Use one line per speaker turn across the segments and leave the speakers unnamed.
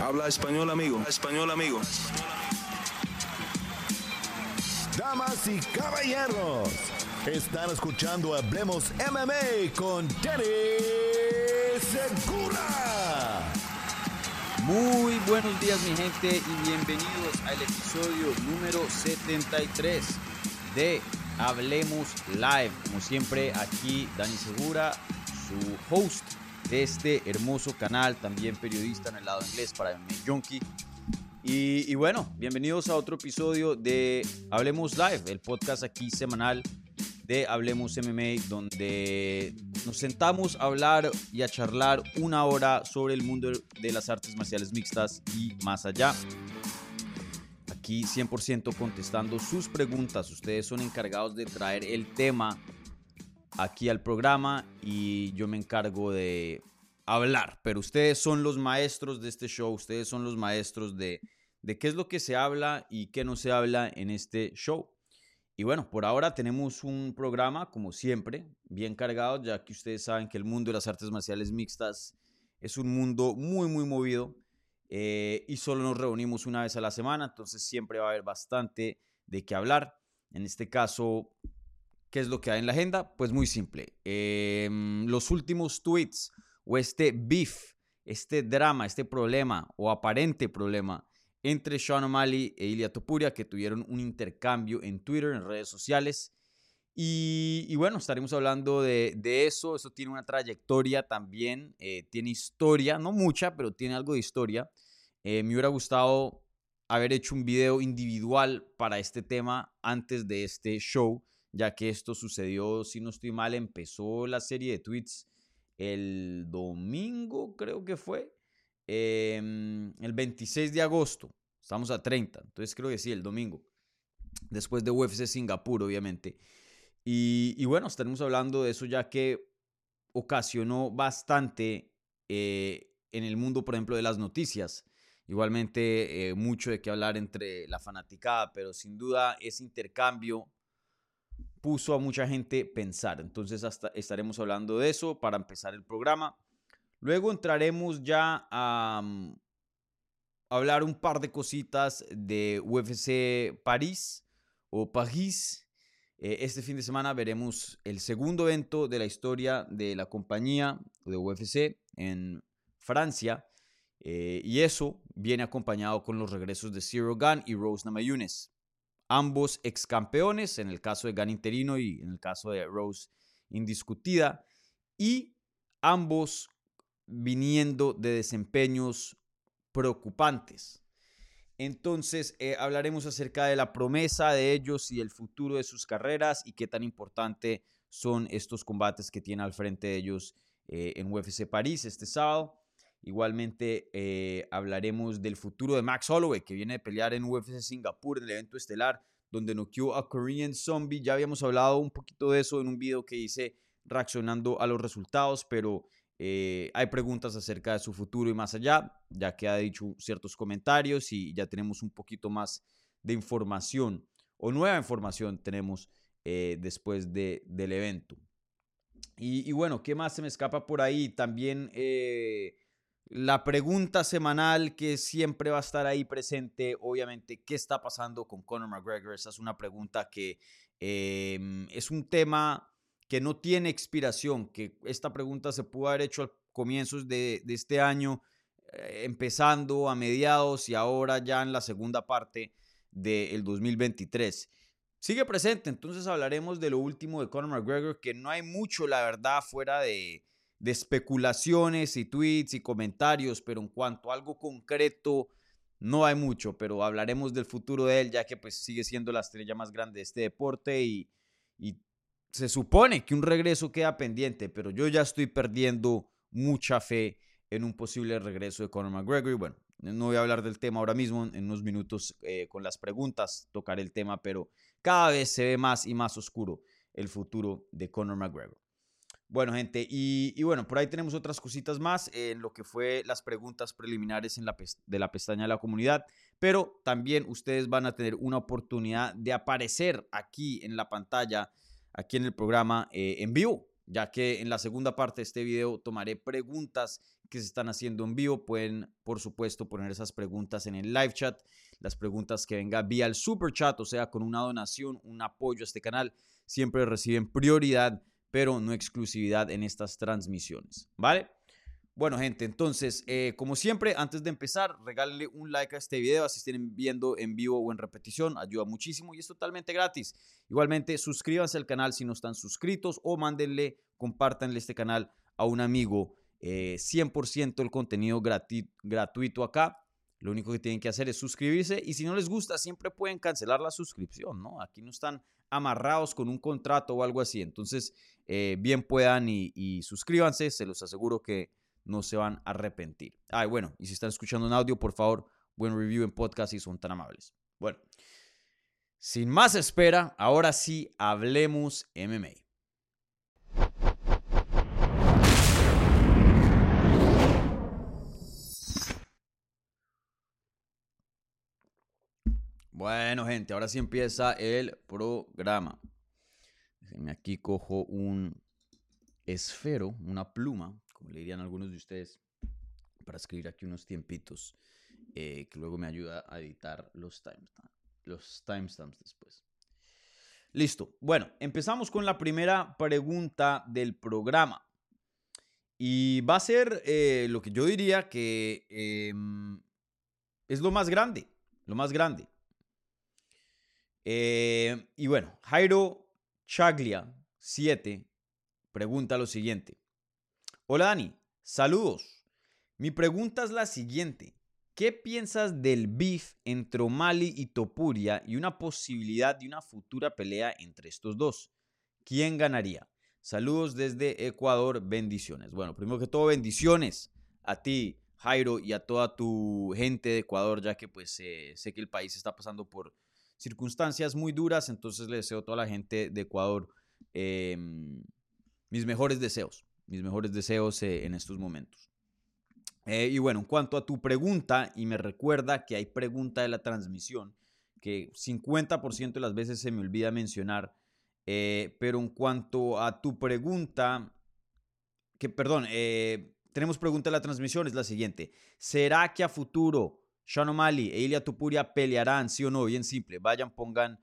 Habla español, amigo. Español, amigo.
Damas y caballeros, están escuchando Hablemos MMA con Danny Segura.
Muy buenos días mi gente y bienvenidos al episodio número 73 de Hablemos Live. Como siempre aquí Dani Segura, su host de este hermoso canal, también periodista en el lado inglés para Junkie. Y, y, bueno, bienvenidos a otro episodio de Hablemos Live, el podcast aquí semanal de Hablemos MMA, donde nos sentamos a hablar y a charlar una hora sobre el mundo de las artes marciales mixtas y más allá. Aquí 100% contestando sus preguntas. Ustedes son encargados de traer el tema aquí al programa y yo me encargo de hablar, pero ustedes son los maestros de este show, ustedes son los maestros de, de qué es lo que se habla y qué no se habla en este show. Y bueno, por ahora tenemos un programa, como siempre, bien cargado, ya que ustedes saben que el mundo de las artes marciales mixtas es un mundo muy, muy movido eh, y solo nos reunimos una vez a la semana, entonces siempre va a haber bastante de qué hablar. En este caso, ¿Qué es lo que hay en la agenda? Pues muy simple. Em, los últimos tweets o este beef, este drama, este problema o aparente problema entre Sean O'Malley e Ilya Topuria que tuvieron un intercambio en Twitter, en redes sociales. Y, bueno, estaremos hablando de, eso. Eso tiene una trayectoria también, eh, tiene historia, no mucha, pero tiene algo de historia. Eh, me hubiera gustado haber hecho un video individual para este tema antes de este show ya que esto sucedió, si no estoy mal, empezó la serie de tweets el domingo, creo que fue, em, el 26 de agosto, estamos a 30, entonces creo que sí, el domingo, después de UFC Singapur, obviamente. Y, bueno, estaremos hablando de eso ya que ocasionó bastante eh, en el mundo, por ejemplo, de las noticias. Igualmente, eh, mucho de qué hablar entre la fanaticada, pero sin duda ese intercambio puso a mucha gente pensar. Entonces hasta estaremos hablando de eso para empezar el programa. Luego entraremos ya a, mm, hablar un par de cositas de UFC París o París. Eh, este fin de semana veremos el segundo evento de la historia de la compañía de UFC en Francia. Eh, y eso viene acompañado con los regresos de Zero Gun y Rose Namajunas ambos ex campeones, en el caso de Gan interino y en el caso de Rose indiscutida, y ambos viniendo de desempeños preocupantes. Entonces eh, hablaremos acerca de la promesa de ellos y el futuro de sus carreras y qué tan importante son estos combates que tiene al frente de ellos eh, en UFC París este sábado. Igualmente eh, hablaremos del futuro de Max Holloway, que viene de pelear en UFC Singapur, en el evento estelar, donde noqueó a Korean Zombie. Ya habíamos hablado un poquito de eso en un video que hice reaccionando a los resultados, pero eh, hay preguntas acerca de su futuro y más allá, ya que ha dicho ciertos comentarios y ya tenemos un poquito más de información o nueva información tenemos eh, después de, del evento. Y, y, bueno, ¿qué más se me escapa por ahí? También la pregunta semanal que siempre va a estar ahí presente, obviamente, ¿qué está pasando con Conor McGregor? Esa es una pregunta que em, es un tema que no tiene expiración, que esta pregunta se pudo haber hecho a comienzos de, este año, eh, empezando a mediados y ahora ya en la segunda parte del 2023. Sigue presente, entonces hablaremos de lo último de Conor McGregor, que no hay mucho, la verdad, fuera de de especulaciones y tweets y comentarios, pero en cuanto a algo concreto, no hay mucho, pero hablaremos del futuro de él, ya que pues sigue siendo la estrella más grande de este deporte y, se supone que un regreso queda pendiente, pero yo ya estoy perdiendo mucha fe en un posible regreso de Conor McGregor. Y bueno, no voy a hablar del tema ahora mismo, en unos minutos eh, con las preguntas tocaré el tema, pero cada vez se ve más y más oscuro el futuro de Conor McGregor. Bueno, gente, y, bueno, por ahí tenemos otras cositas más en lo que fue las preguntas preliminares en la de la pestaña de la comunidad, pero también ustedes van a tener una oportunidad de aparecer aquí en la pantalla, aquí en el programa eh, en vivo, ya que en la segunda parte de este video tomaré preguntas que se están haciendo en vivo. Pueden, por supuesto, poner esas preguntas en el live chat. Las preguntas que venga vía el super chat, o sea, con una donación, un apoyo a este canal, siempre reciben prioridad, pero no exclusividad en estas transmisiones. ¿Vale? Bueno, gente, entonces, eh, como siempre, antes de empezar, regálenle un like a este video, si estén viendo en vivo o en repetición, ayuda muchísimo y es totalmente gratis. Igualmente, suscríbanse al canal si no están suscritos o mándenle, compártanle este canal a un amigo. 100% eh, el contenido gratuito acá. Lo único que tienen que hacer es suscribirse y si no les gusta, siempre pueden cancelar la suscripción, ¿no? Aquí no están amarrados con un contrato o algo así. Entonces, eh, bien puedan y suscríbanse, se los aseguro que no se van a arrepentir. Ay, bueno, y si están escuchando un audio, por favor, buen review en podcast y son tan amables. Bueno, sin más espera, ahora sí hablemos MMA. Bueno, gente, ahora sí empieza el programa. Aquí cojo un esfero, una pluma, como le dirían algunos de ustedes, para escribir aquí unos tiempitos, eh, que luego me ayuda a editar los timestamps los timestamps después. Listo. Bueno, empezamos con la primera pregunta del programa. Y va a ser eh, lo que yo diría que em, es lo más grande, lo más grande. Eh, y bueno, Jairo Chaglia 7 pregunta lo siguiente. Hola Dani, saludos. Mi pregunta es la siguiente. ¿Qué piensas del beef entre O'Malley y Topuria y una posibilidad de una futura pelea entre estos dos? ¿Quién ganaría? Saludos desde Ecuador, bendiciones. Bueno, primero que todo, bendiciones a ti, Jairo, y a toda tu gente de Ecuador, ya que pues eh, sé que el país está pasando por circunstancias muy duras, entonces le deseo a toda la gente de Ecuador em, mis mejores deseos mis mejores deseos eh, en estos momentos. Eh, y bueno, en cuanto a tu pregunta, y me recuerda que hay pregunta de la transmisión, que 50% de las veces se me olvida mencionar, eh, pero en cuanto a tu pregunta, que perdón, tenemos pregunta de la transmisión, es la siguiente. ¿Será que a futuro Sean O'Malley e Ilia Tupuria pelearán, sí o no? Bien simple, vayan, pongan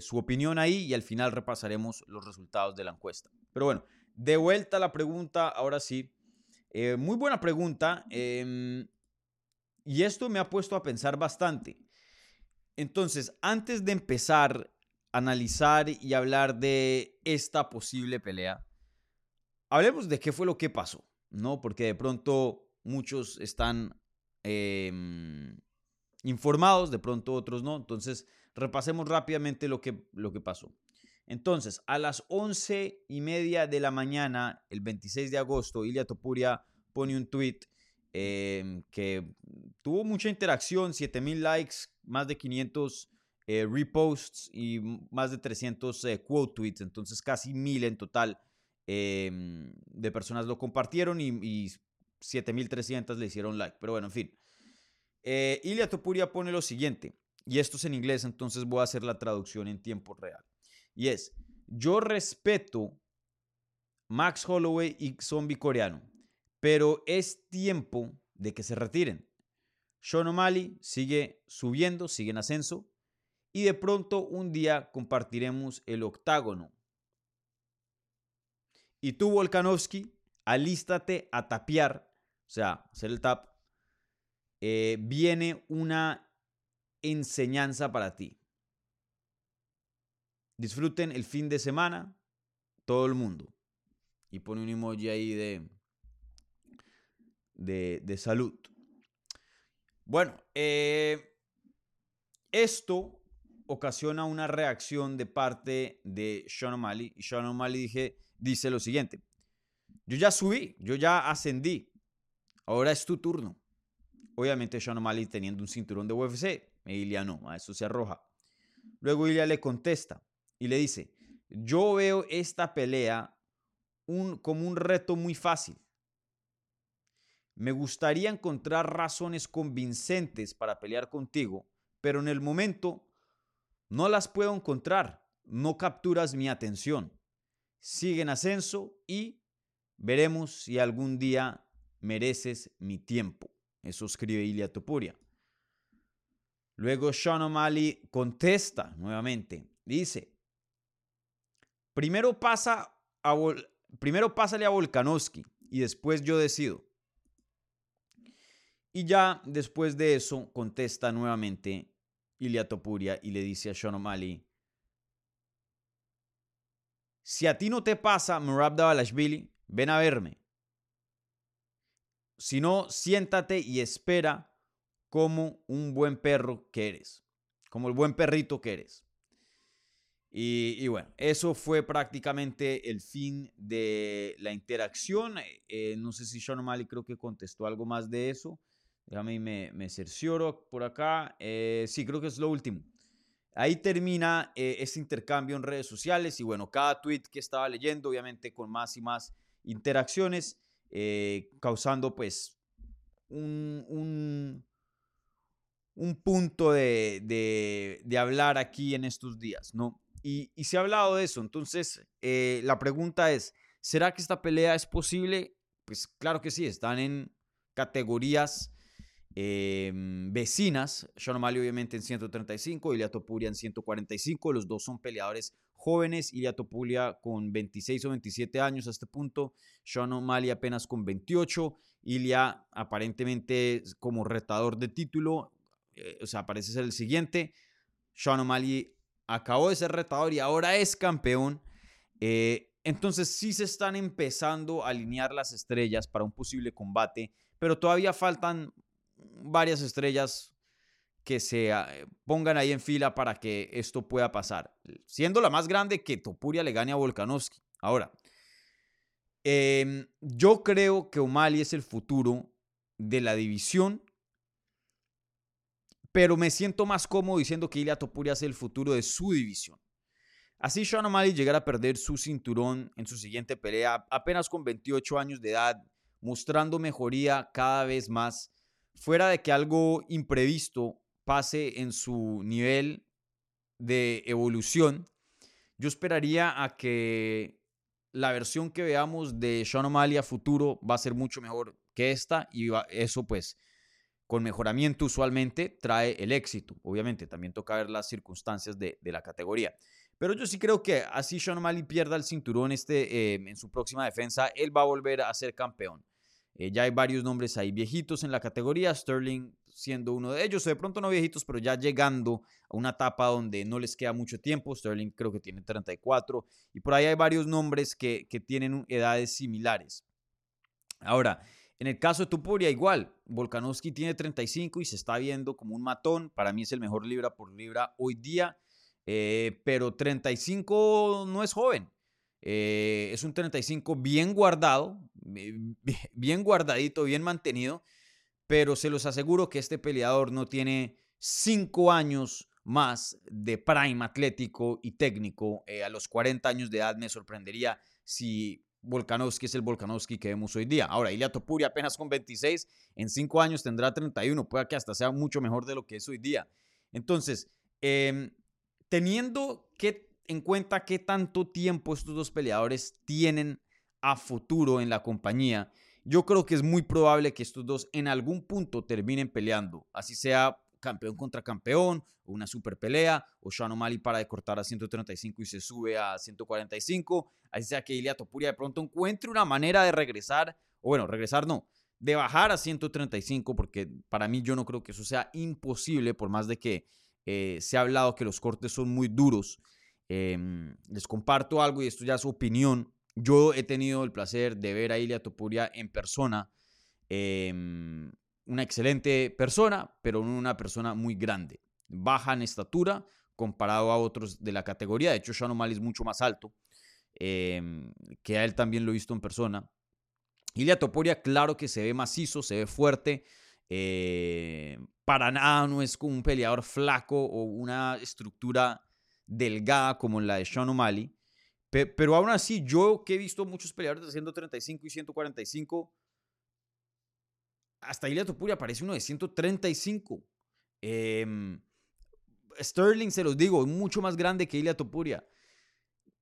su opinión ahí y al final repasaremos los resultados de la encuesta. Pero bueno, de vuelta a la pregunta, ahora sí. Eh, muy buena pregunta. Em, y esto me ha puesto a pensar bastante. Entonces, antes de empezar a analizar y hablar de esta posible pelea, hablemos de qué fue lo que pasó, ¿no? Porque de pronto muchos están em, informados, de pronto otros no. Entonces, repasemos rápidamente lo que, lo que pasó. Entonces, a las once y media de la mañana, el 26 de agosto, Ilia Topuria pone un tweet em, que tuvo mucha interacción, 7000 likes, más de 500 eh, reposts y más de 300 eh, quote tweets, entonces casi mil en total em, de personas lo compartieron y 7300 le hicieron like. Pero bueno, en fin. Eh, Ilia Topuria pone lo siguiente, y esto es en inglés, entonces voy a hacer la traducción en tiempo real. Y es, yo respeto Max Holloway y Zombie Coreano, pero es tiempo de que se retiren. Sean O'Malley sigue subiendo, sigue en ascenso, y de pronto un día compartiremos el octágono. Y tú, Volkanovski, alístate a tapear, o sea, hacer el tap. Eh, viene una enseñanza para ti. Disfruten el fin de semana, todo el mundo. Y pone un emoji ahí de, de, salud. Bueno, eh, esto ocasiona una reacción de parte de Sean O'Malley. Y Sean O'Malley dice lo siguiente. Yo ya subí, yo ya ascendí. Ahora es tu turno. Obviamente Sean O'Malley teniendo un cinturón de UFC. Ilya no, a eso se arroja. Luego Ilya le contesta y le dice, yo veo esta pelea un, como un reto muy fácil. Me gustaría encontrar razones convincentes para pelear contigo, pero en el momento no las puedo encontrar. No capturas mi atención. Sigue en ascenso y veremos si algún día mereces mi tiempo. Eso escribe Ilia Topuria. Luego Sean O'Malley contesta nuevamente. Dice, primero pasa a primero pásale a Volkanovski y después yo decido. Y ya después de eso contesta nuevamente Ilia Topuria y le dice a Sean O'Malley, si a ti no te pasa Murab Davalashvili, ven a verme. Si no, siéntate y espera como un buen perro que eres, como el buen perrito que eres. Y, bueno, eso fue prácticamente el fin de la interacción. Eh, no sé si Sean O'Malley creo que contestó algo más de eso. Déjame me, me cercioro por acá. Eh, sí, creo que es lo último. Ahí termina eh, este intercambio en redes sociales y bueno, cada tweet que estaba leyendo, obviamente con más y más interacciones, causando pues un, un, punto de, de, hablar aquí en estos días, ¿no? Y, se ha hablado de eso. Entonces, eh, la pregunta es, ¿será que esta pelea es posible? Pues claro que sí, están en categorías em, vecinas. Sean O'Malley obviamente en 135, Ilia Topuria en 145. Los dos son peleadores jóvenes. Ilia Topuria con 26 o 27 años a este punto. Sean O'Malley apenas con 28. Ilia aparentemente como retador de título. Eh, o sea, parece ser el siguiente. Sean O'Malley acabó de ser retador y ahora es campeón. Eh, entonces sí se están empezando a alinear las estrellas para un posible combate, pero todavía faltan varias estrellas que se ah, pongan ahí en fila para que esto pueda pasar. Siendo la más grande que Topuria le gane a Volkanovski. Ahora, em, yo creo que O'Malley es el futuro de la división pero me siento más cómodo diciendo que Ilia Topuria es el futuro de su división. Así Sean O'Malley llegara a perder su cinturón en su siguiente pelea, apenas con 28 años de edad, mostrando mejoría cada vez más, fuera de que algo imprevisto pase en su nivel de evolución, yo esperaría a que la versión que veamos de Sean O'Malley a futuro va a ser mucho mejor que esta y eso pues con mejoramiento usualmente trae el éxito. Obviamente, también toca ver las circunstancias de, la categoría. Pero yo sí creo que así Sean O'Malley pierda el cinturón este, eh, en su próxima defensa, él va a volver a ser campeón. Eh, ya hay varios nombres ahí viejitos en la categoría, Sterling siendo uno de ellos, de pronto no viejitos, pero ya llegando a una etapa donde no les queda mucho tiempo. Sterling creo que tiene 34 y por ahí hay varios nombres que, que tienen edades similares. Ahora, en el caso de Tupuria, igual, Volkanovski tiene 35 y se está viendo como un matón. Para mí es el mejor libra por libra hoy día, eh, pero 35 no es joven. Eh, es un 35 bien guardado, bien guardadito, bien mantenido, pero se los aseguro que este peleador no tiene 5 años más de prime atlético y técnico. Eh, a los 40 años de edad me sorprendería si Volkanovski es el Volkanovski que vemos hoy día. Ahora, Ilia Topuria apenas con 26, en 5 años tendrá 31, puede que hasta sea mucho mejor de lo que es hoy día. Entonces, em, teniendo que, en cuenta qué tanto tiempo estos dos peleadores tienen a futuro en la compañía, yo creo que es muy probable que estos dos en algún punto terminen peleando, así sea campeón contra campeón, o una super pelea, o Sean O'Malley para de cortar a 135 y se sube a 145, así sea que Ilia Topuria de pronto encuentre una manera de regresar, o bueno, regresar no, de bajar a 135, porque para mí yo no creo que eso sea imposible, por más de que eh, se ha hablado que los cortes son muy duros. Em, les comparto algo y esto ya es opinión. Yo he tenido el placer de ver a Ilia Topuria en persona. Eh, una excelente persona, pero una persona muy grande. Baja en estatura comparado a otros de la categoría. De hecho, Sean O'Malley es mucho más alto, em, que a él también lo he visto en persona. Ilia Topuria, claro que se ve macizo, se ve fuerte. Eh, para nada no es como un peleador flaco o una estructura delgada como la de Sean O'Malley. Pero aún así, yo que he visto muchos peleadores de 135 y 145, hasta Ilia Topuria aparece uno de 135. Em, Sterling, se los digo, es mucho más grande que Ilia Topuria.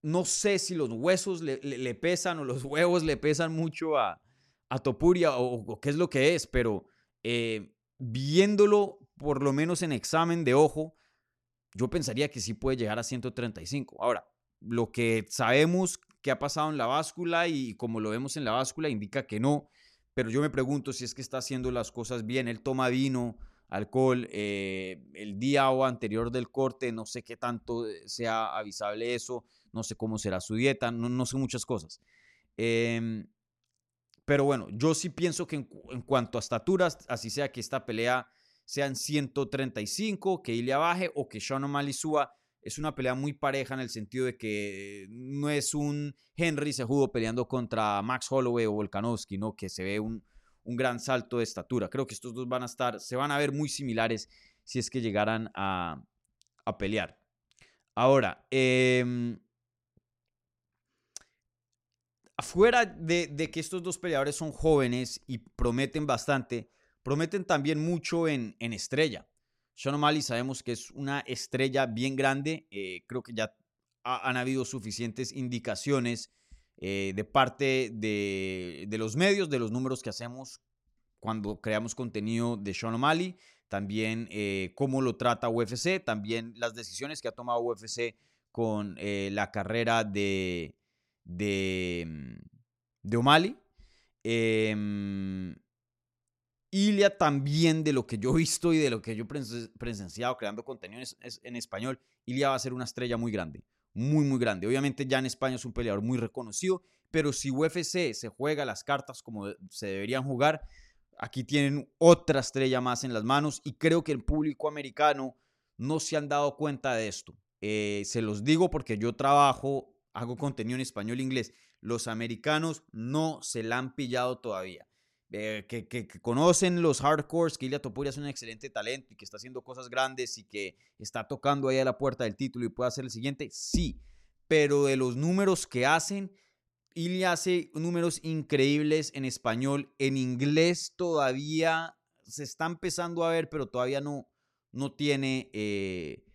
No sé si los huesos le, pesan o los huevos le pesan mucho a, a Topuria o, qué es lo que es, pero eh, viéndolo por lo menos en examen de ojo, yo pensaría que sí puede llegar a 135. Ahora, lo que sabemos que ha pasado en la báscula y como lo vemos en la báscula indica que no, pero yo me pregunto si es que está haciendo las cosas bien. Él toma vino, alcohol, eh, el día o anterior del corte, no sé qué tanto sea avisable eso, no sé cómo será su dieta, no, sé muchas cosas. Em, pero bueno, yo sí pienso que en, cuanto a estaturas, así sea que esta pelea sean 135, que Ilya baje o que Sean O'Malley suba, es una pelea muy pareja en el sentido de que no es un Henry Sejudo peleando contra Max Holloway o Volkanovski, ¿no? Que se ve un, gran salto de estatura. Creo que estos dos van a estar, se van a ver muy similares si es que llegaran a, pelear. Ahora, eh, afuera de, que estos dos peleadores son jóvenes y prometen bastante, prometen también mucho en, en estrella. Sean O'Malley sabemos que es una estrella bien grande. Eh, creo que ya han habido suficientes indicaciones eh, de parte de, los medios, de los números que hacemos cuando creamos contenido de Sean O'Malley. También eh, cómo lo trata UFC, también las decisiones que ha tomado UFC con la carrera de, de, mm, de O'Malley. Eh, Ilia también, de lo que yo he visto y de lo que yo he presenciado creando contenido en, español, Ilia va a ser una estrella muy grande, muy, muy grande. Obviamente ya en España es un peleador muy reconocido, pero si UFC se juega las cartas como se deberían jugar, aquí tienen otra estrella más en las manos y creo que el público americano no se han dado cuenta de esto. Eh, se los digo porque yo trabajo, hago contenido en español e inglés. Los americanos no se la han pillado todavía. Eh, que, conocen los hardcores, que Ilya Topuria es un excelente talento y que está haciendo cosas grandes y que está tocando ahí a la puerta del título y puede hacer el siguiente, sí. Pero de los números que hacen, Ilya hace números increíbles en español. En inglés todavía se está empezando a ver, pero todavía no, no tiene eh,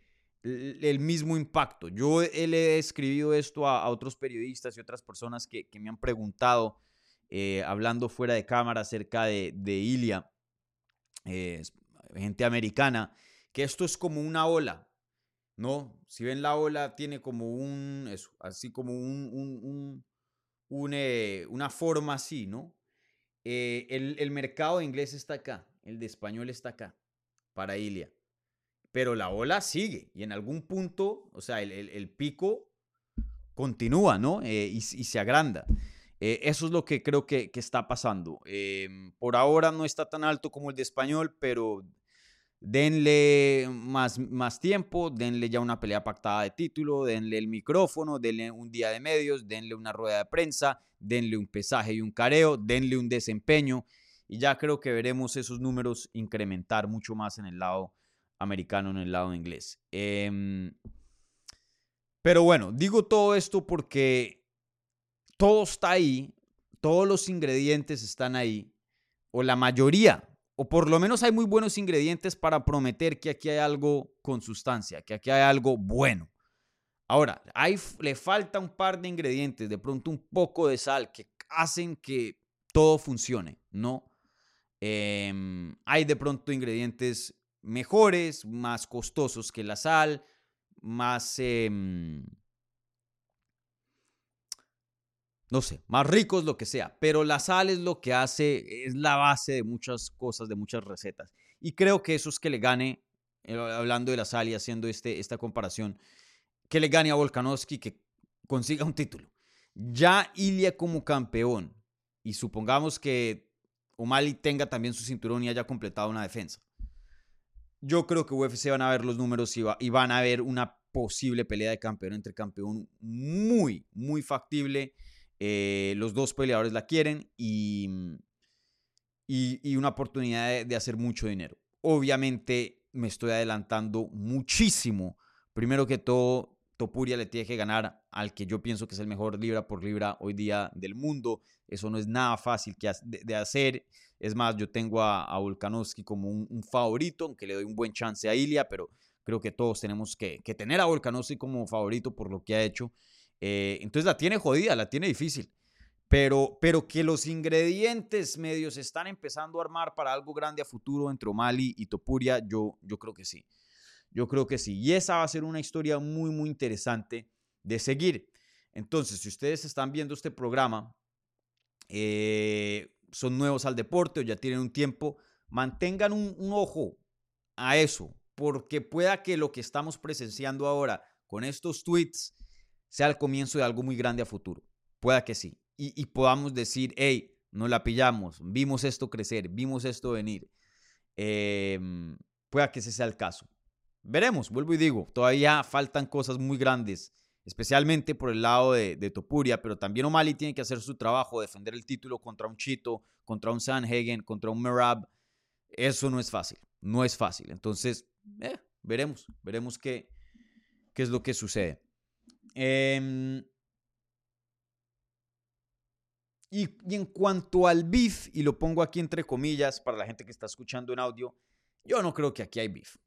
el mismo impacto. Yo le he escribido esto a, otros periodistas y otras personas que, que me han preguntado eh, hablando fuera de cámara acerca de, de Ilia, eh, gente americana, que esto es como una ola, ¿no? Si ven la ola, tiene como un, así como un, eh, una forma así, ¿no? el, mercado de inglés está acá, el de español está acá, para Ilia. Pero la ola sigue y en algún punto, o sea, el, pico continúa, ¿no? y, se agranda. Eh, eso es lo que creo que, está pasando. Em, por ahora no está tan alto como el de español, pero denle más, más tiempo, denle ya una pelea pactada de título, denle el micrófono, denle un día de medios, denle una rueda de prensa, denle un pesaje y un careo, denle un desempeño y ya creo que veremos esos números incrementar mucho más en el lado americano, en el lado inglés. Em, pero bueno, digo todo esto porque todo está ahí, todos los ingredientes están ahí, o la mayoría, o por lo menos hay muy buenos ingredientes para prometer que aquí hay algo con sustancia, que aquí hay algo bueno. Ahora, le falta un par de ingredientes, de pronto un poco de sal, que hacen que todo funcione, ¿no? Em, hay de pronto ingredientes mejores, más costosos que la sal, más... Em, no sé, más ricos, lo que sea, pero la sal es lo que hace, es la base de muchas cosas, de muchas recetas. Y creo que eso es que le gane, eh, hablando de la sal y haciendo este, esta comparación, que le gane a Volkanovski, que consiga un título. Ya Ilia como campeón, y supongamos que O'Malley tenga también su cinturón y haya completado una defensa. Yo creo que UFC van a ver los números y, y van a ver una posible pelea de campeón entre campeón muy, muy factible eh, los dos peleadores la quieren y, mm, y, una oportunidad de, hacer mucho dinero. Obviamente me estoy adelantando muchísimo. Primero que todo, Topuria le tiene que ganar al que yo pienso que es el mejor libra por libra hoy día del mundo. Eso no es nada fácil de, hacer. Es más, yo tengo a, a Volkanovski como un, favorito, aunque le doy un buen chance a Ilia, pero creo que todos tenemos que, que tener a Volkanovski como favorito por lo que ha hecho. Eh, entonces la tiene jodida, la tiene difícil. pero, pero que los ingredientes medios están empezando a armar para algo grande a futuro entre O'Malley y Topuria, yo, yo creo que sí. Yo creo que sí. Y esa va a ser una historia muy, muy interesante de seguir. Entonces, si ustedes están viendo este programa, eh, son nuevos al deporte o ya tienen un tiempo, mantengan un, un ojo a eso, porque pueda que lo que estamos presenciando ahora con estos tweets sea el comienzo de algo muy grande a futuro. Pueda que sí y, podamos decir, hey, nos la pillamos, vimos esto crecer, vimos esto venir. Em, pueda que ese sea el caso. Veremos, vuelvo y digo, todavía faltan cosas muy grandes, especialmente por el lado de, Topuria, pero también O'Malley tiene que hacer su trabajo, defender el título contra un Chito, contra un Sanhagen, contra un Merab. Eso no es fácil, no es fácil. Entonces, eh, veremos, veremos qué, qué es lo que sucede. Eh, y, en cuanto al beef, y lo pongo aquí entre comillas para la gente que está escuchando en audio, yo no creo que aquí hay beef.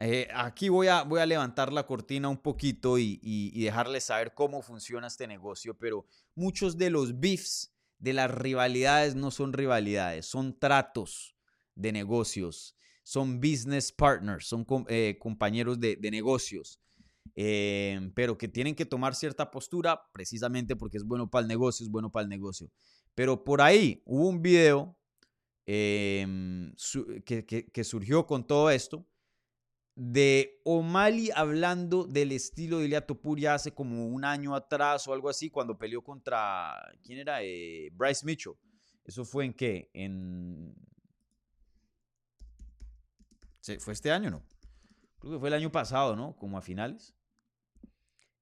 Eh, aquí voy a, voy a levantar la cortina un poquito y, y, dejarles saber cómo funciona este negocio, pero muchos de los beefs, de las rivalidades, no son rivalidades, son tratos de negocios, son business partners, son eh, compañeros de negocios. Em, pero que tienen que tomar cierta postura precisamente porque es bueno para el negocio, es bueno para el negocio. Pero por ahí hubo un video em, que, surgió con todo esto de O'Malley hablando del estilo de Ilia Topuria hace como un año atrás o algo así, cuando peleó contra, ¿quién era? Eh, Bryce Mitchell. ¿Eso fue en qué? En... ¿Fue este año no? Creo que fue el año pasado, ¿no? Como a finales.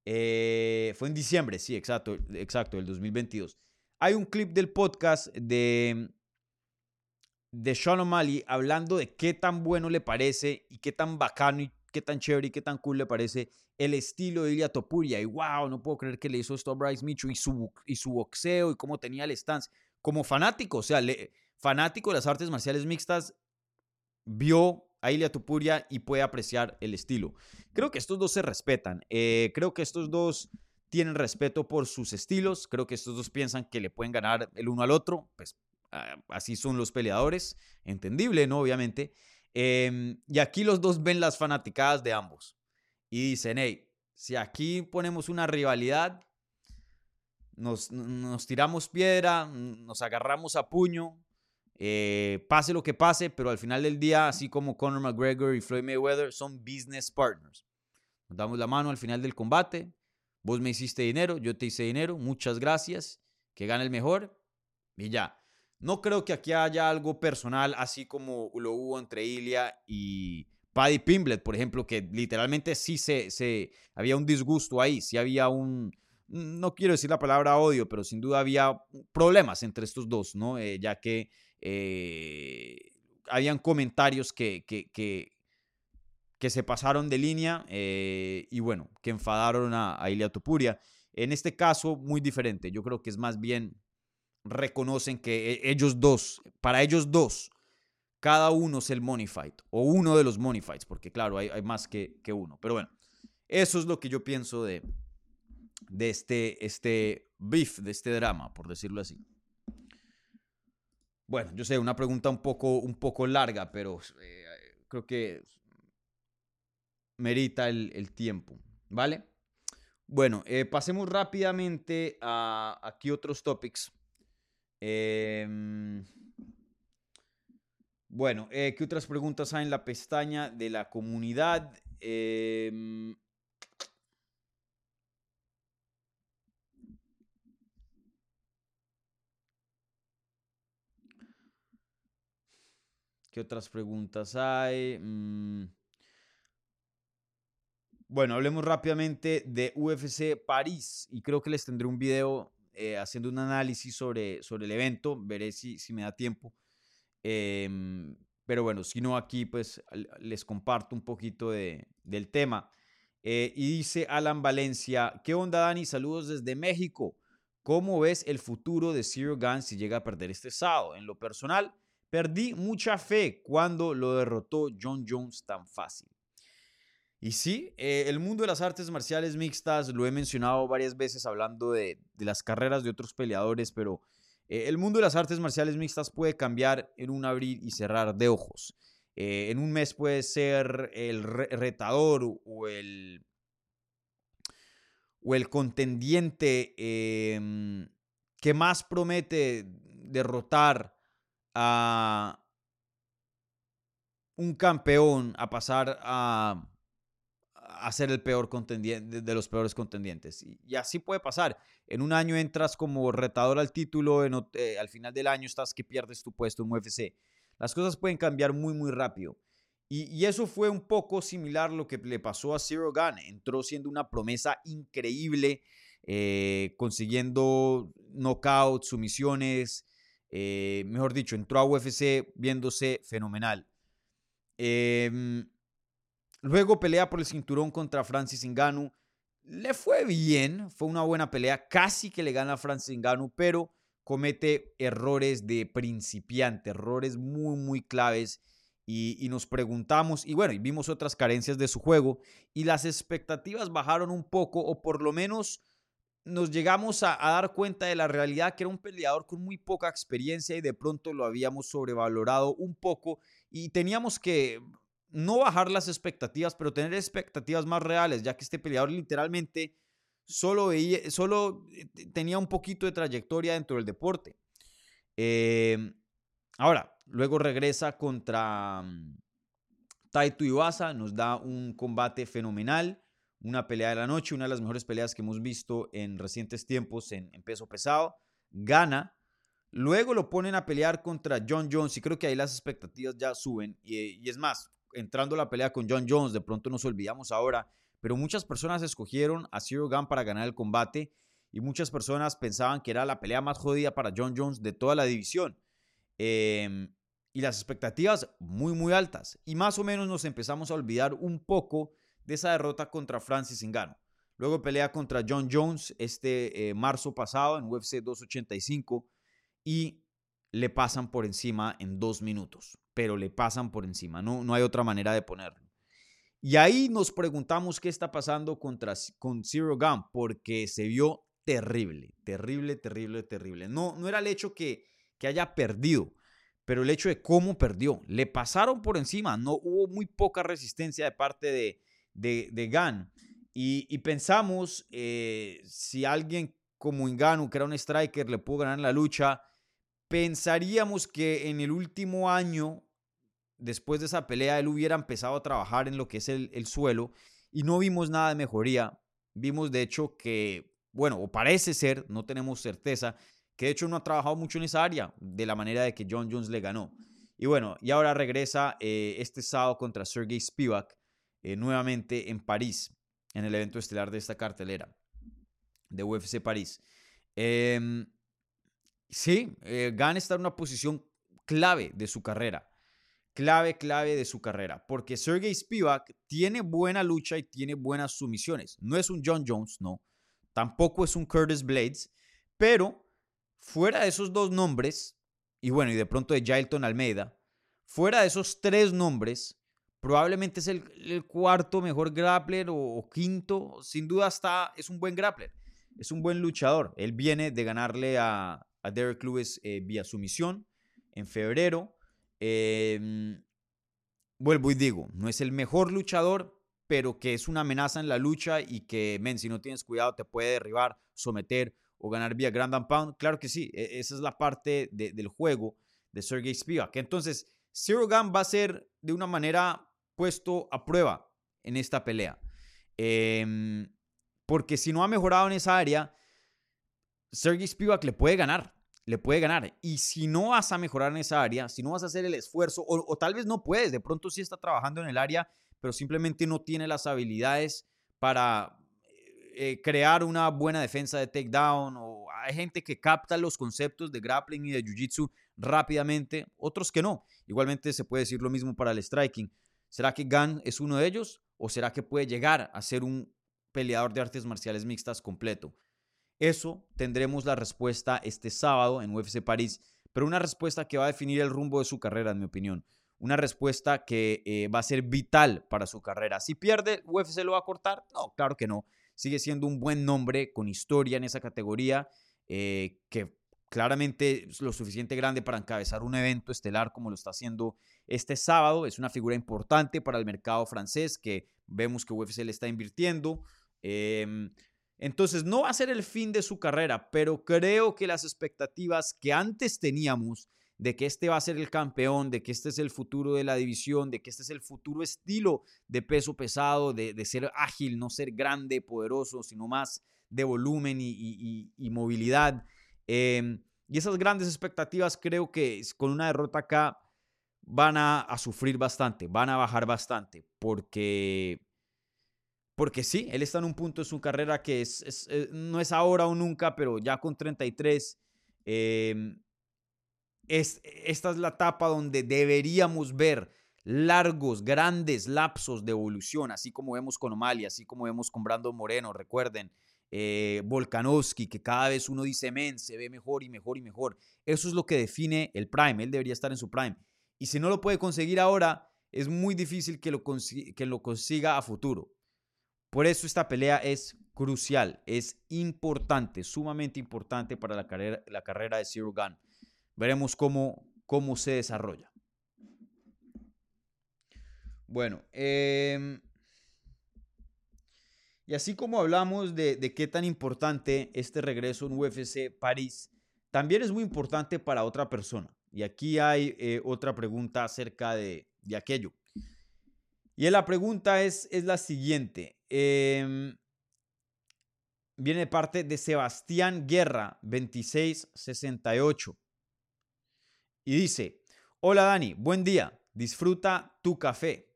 Eh, fue en diciembre, sí, exacto, exacto, el 2022. Hay un clip del podcast de, de Sean O'Malley hablando de qué tan bueno le parece y qué tan bacano y qué tan chévere y qué tan cool le parece el estilo de Ilya Topuria. Y wow, no puedo creer que le hizo esto a Bryce Mitchell y su, y su boxeo y cómo tenía el stance. Como fanático, o sea, fanático de las artes marciales mixtas, vio a Tupuria y puede apreciar el estilo. Creo que estos dos se respetan. Eh, creo que estos dos tienen respeto por sus estilos. Creo que estos dos piensan que le pueden ganar el uno al otro. Pues ah, así son los peleadores. Entendible, ¿no? Obviamente. Em, y aquí los dos ven las fanaticadas de ambos. Y dicen, hey, si aquí ponemos una rivalidad, nos tiramos piedra, nos agarramos a puño, eh, pase lo que pase, pero al final del día, así como Conor McGregor y Floyd Mayweather, son business partners. Nos damos la mano al final del combate. Vos me hiciste dinero, yo te hice dinero, muchas gracias, que gane el mejor y ya. No creo que aquí haya algo personal, así como lo hubo entre Ilya y Paddy Pimblet, por ejemplo, que literalmente sí se, se había un disgusto ahí, sí había un, no quiero decir la palabra odio, pero sin duda había problemas entre estos dos, ¿no? Eh, ya que eh, habían comentarios que, que, que, se pasaron de línea eh, y bueno, que enfadaron a, a Ilia Topuria. En este caso, muy diferente. Yo creo que es más bien reconocen que e, ellos dos, para ellos dos, cada uno es el money fight o uno de los money fights, porque claro, hay, hay más que, que, uno. Pero bueno, eso es lo que yo pienso de, de este, este beef, de este drama, por decirlo así. Bueno, yo sé, una pregunta un poco, un poco larga, pero eh, creo que merita el, tiempo, ¿vale? Bueno, eh, pasemos rápidamente a aquí otros topics. Em, bueno, eh, ¿qué otras preguntas hay en la pestaña de la comunidad? Em, ¿Qué otras preguntas hay? Mm. Bueno, hablemos rápidamente de UFC París y creo que les tendré un video eh, haciendo un análisis sobre, sobre el evento. Veré si, si me da tiempo. Em, pero bueno, si no, aquí pues les comparto un poquito de, del tema. Eh, y dice Alan Valencia, ¿qué onda Dani? Saludos desde México. ¿Cómo ves el futuro de Zero Gun si llega a perder este sábado? En lo personal, Perdí mucha fe cuando lo derrotó John Jones tan fácil. Y sí, eh, el mundo de las artes marciales mixtas lo he mencionado varias veces hablando de, las carreras de otros peleadores, pero eh, el mundo de las artes marciales mixtas puede cambiar en un abrir y cerrar de ojos. Eh, en un mes puede ser el retador o el, o el contendiente em, que más promete derrotar a un campeón a pasar a, a ser el peor contendiente de los peores contendientes. Y, así puede pasar. En un año entras como retador al título, eh, al final del año estás que pierdes tu puesto en UFC. Las cosas pueden cambiar muy, muy rápido. Y, eso fue un poco similar a lo que le pasó a Zero Gun. Entró siendo una promesa increíble, eh, consiguiendo knockouts, sumisiones. Eh, mejor dicho, entró a UFC viéndose fenomenal. Em, luego pelea por el cinturón contra Francis Ngannou. Le fue bien, fue una buena pelea. Casi que le gana a Francis Ngannou, pero comete errores de principiante, errores muy, muy claves. Y, nos preguntamos, y bueno, y vimos otras carencias de su juego, y las expectativas bajaron un poco, o por lo menos nos llegamos a, dar cuenta de la realidad que era un peleador con muy poca experiencia y de pronto lo habíamos sobrevalorado un poco y teníamos que no bajar las expectativas, pero tener expectativas más reales, ya que este peleador literalmente solo, veía, solo eh, tenía un poquito de trayectoria dentro del deporte. Em, ahora, luego regresa contra mm, Taito Iwasa, nos da un combate fenomenal, una pelea de la noche, una de las mejores peleas que hemos visto en recientes tiempos en, peso pesado. Gana. Luego lo ponen a pelear contra John Jones y creo que ahí las expectativas ya suben. Y, y es más, entrando a la pelea con John Jones, de pronto nos olvidamos ahora pero muchas personas escogieron a Zero Gun para ganar el combate y muchas personas pensaban que era la pelea más jodida para John Jones de toda la división. Em, y las expectativas muy, muy altas. Y más o menos nos empezamos a olvidar un poco de esa derrota contra Francis Ngannou. Luego pelea contra John Jones este eh, marzo pasado en UFC 285 y le pasan por encima en dos minutos. Pero le pasan por encima, no, no hay otra manera de ponerlo. Y ahí nos preguntamos qué está pasando contra, con Zero Gun, porque se vio terrible, terrible, terrible, terrible. No, no era el hecho que, que haya perdido, pero el hecho de cómo perdió. Le pasaron por encima, no hubo muy poca resistencia de parte de, de, de Gunn. Y, pensamos eh, si alguien como Inganu, que era un striker, le pudo ganar la lucha, pensaríamos que en el último año después de esa pelea él hubiera empezado a trabajar en lo que es el, suelo y no vimos nada de mejoría. Vimos de hecho que, bueno, o parece ser, no tenemos certeza, que de hecho no ha trabajado mucho en esa área de la manera de que John Jones le ganó. Y bueno, y ahora regresa eh, este sábado contra Sergey Spivak eh, nuevamente en París, en el evento estelar de esta cartelera de UFC París. Em, sí, eh, Gan está en una posición clave de su carrera clave, clave de su carrera. Porque Sergey Spivak tiene buena lucha y tiene buenas sumisiones. No es un John Jones, no. Tampoco es un Curtis Blades. Pero fuera de esos dos nombres, y bueno, y de pronto de Jailton Almeida, fuera de esos tres nombres, probablemente es el, cuarto mejor grappler o, quinto. Sin duda está, es un buen grappler. Es un buen luchador. Él viene de ganarle a, Derek Lewis eh, vía sumisión en febrero. Em, vuelvo y digo, no es el mejor luchador, pero que es una amenaza en la lucha y que, men, si no tienes cuidado, te puede derribar, someter o ganar vía Grand and Pound. Claro que sí, e, esa es la parte del juego de Sergey Spivak. Entonces, Zero Gun va a ser de una manera puesto a prueba en esta pelea. Em, porque si no ha mejorado en esa área, Sergey Spivak le puede ganar le puede ganar. Y si no vas a mejorar en esa área, si no vas a hacer el esfuerzo, o, tal vez no puedes, de pronto sí está trabajando en el área, pero simplemente no tiene las habilidades para eh, crear una buena defensa de takedown, o hay gente que capta los conceptos de grappling y de jiu-jitsu rápidamente, otros que no. Igualmente se puede decir lo mismo para el striking. ¿Será que Gunn es uno de ellos? ¿O será que puede llegar a ser un peleador de artes marciales mixtas completo? Eso tendremos la respuesta este sábado en UFC París, pero una respuesta que va a definir el rumbo de su carrera, en mi opinión. una respuesta que eh, va a ser vital para su carrera. Si pierde, UFC lo va a cortar. No, claro que no. Sigue siendo un buen nombre con historia en esa categoría, eh, que claramente lo suficiente grande para encabezar un evento estelar como lo está haciendo este sábado. Es una figura importante para el mercado francés que vemos que UFC le está invirtiendo. Em, entonces, no va a ser el fin de su carrera, pero creo que las expectativas que antes teníamos de que este va a ser el campeón, de que este es el futuro de la división, de que este es el futuro estilo de peso pesado, de, ser ágil, no ser grande, poderoso, sino más de volumen y, movilidad. Em, y esas grandes expectativas creo que con una derrota acá van a, sufrir bastante, van a bajar bastante, porque, porque sí, él está en un punto de su carrera que es, eh, no es ahora o nunca, pero ya con 33 esta es la etapa donde deberíamos ver largos, grandes lapsos de evolución, así como vemos con O'Malley, así como vemos con Brandon Moreno, recuerden, eh, Volkanovski, que cada vez uno dice, men, se ve mejor y mejor y mejor. Eso es lo que define el prime, él debería estar en su prime. Y si no lo puede conseguir ahora, es muy difícil que lo, consiga a futuro. Por eso esta pelea es crucial, es importante, sumamente importante para la carrera, de Zero Gun. Veremos cómo, cómo se desarrolla. Bueno, em, y así como hablamos de, qué tan importante este regreso en UFC París, también es muy importante para otra persona. Y aquí hay eh, otra pregunta acerca de, aquello. Y la pregunta es, es la siguiente. Em, viene de parte de Sebastián Guerra, 2668. Y dice, hola Dani, buen día, disfruta tu café.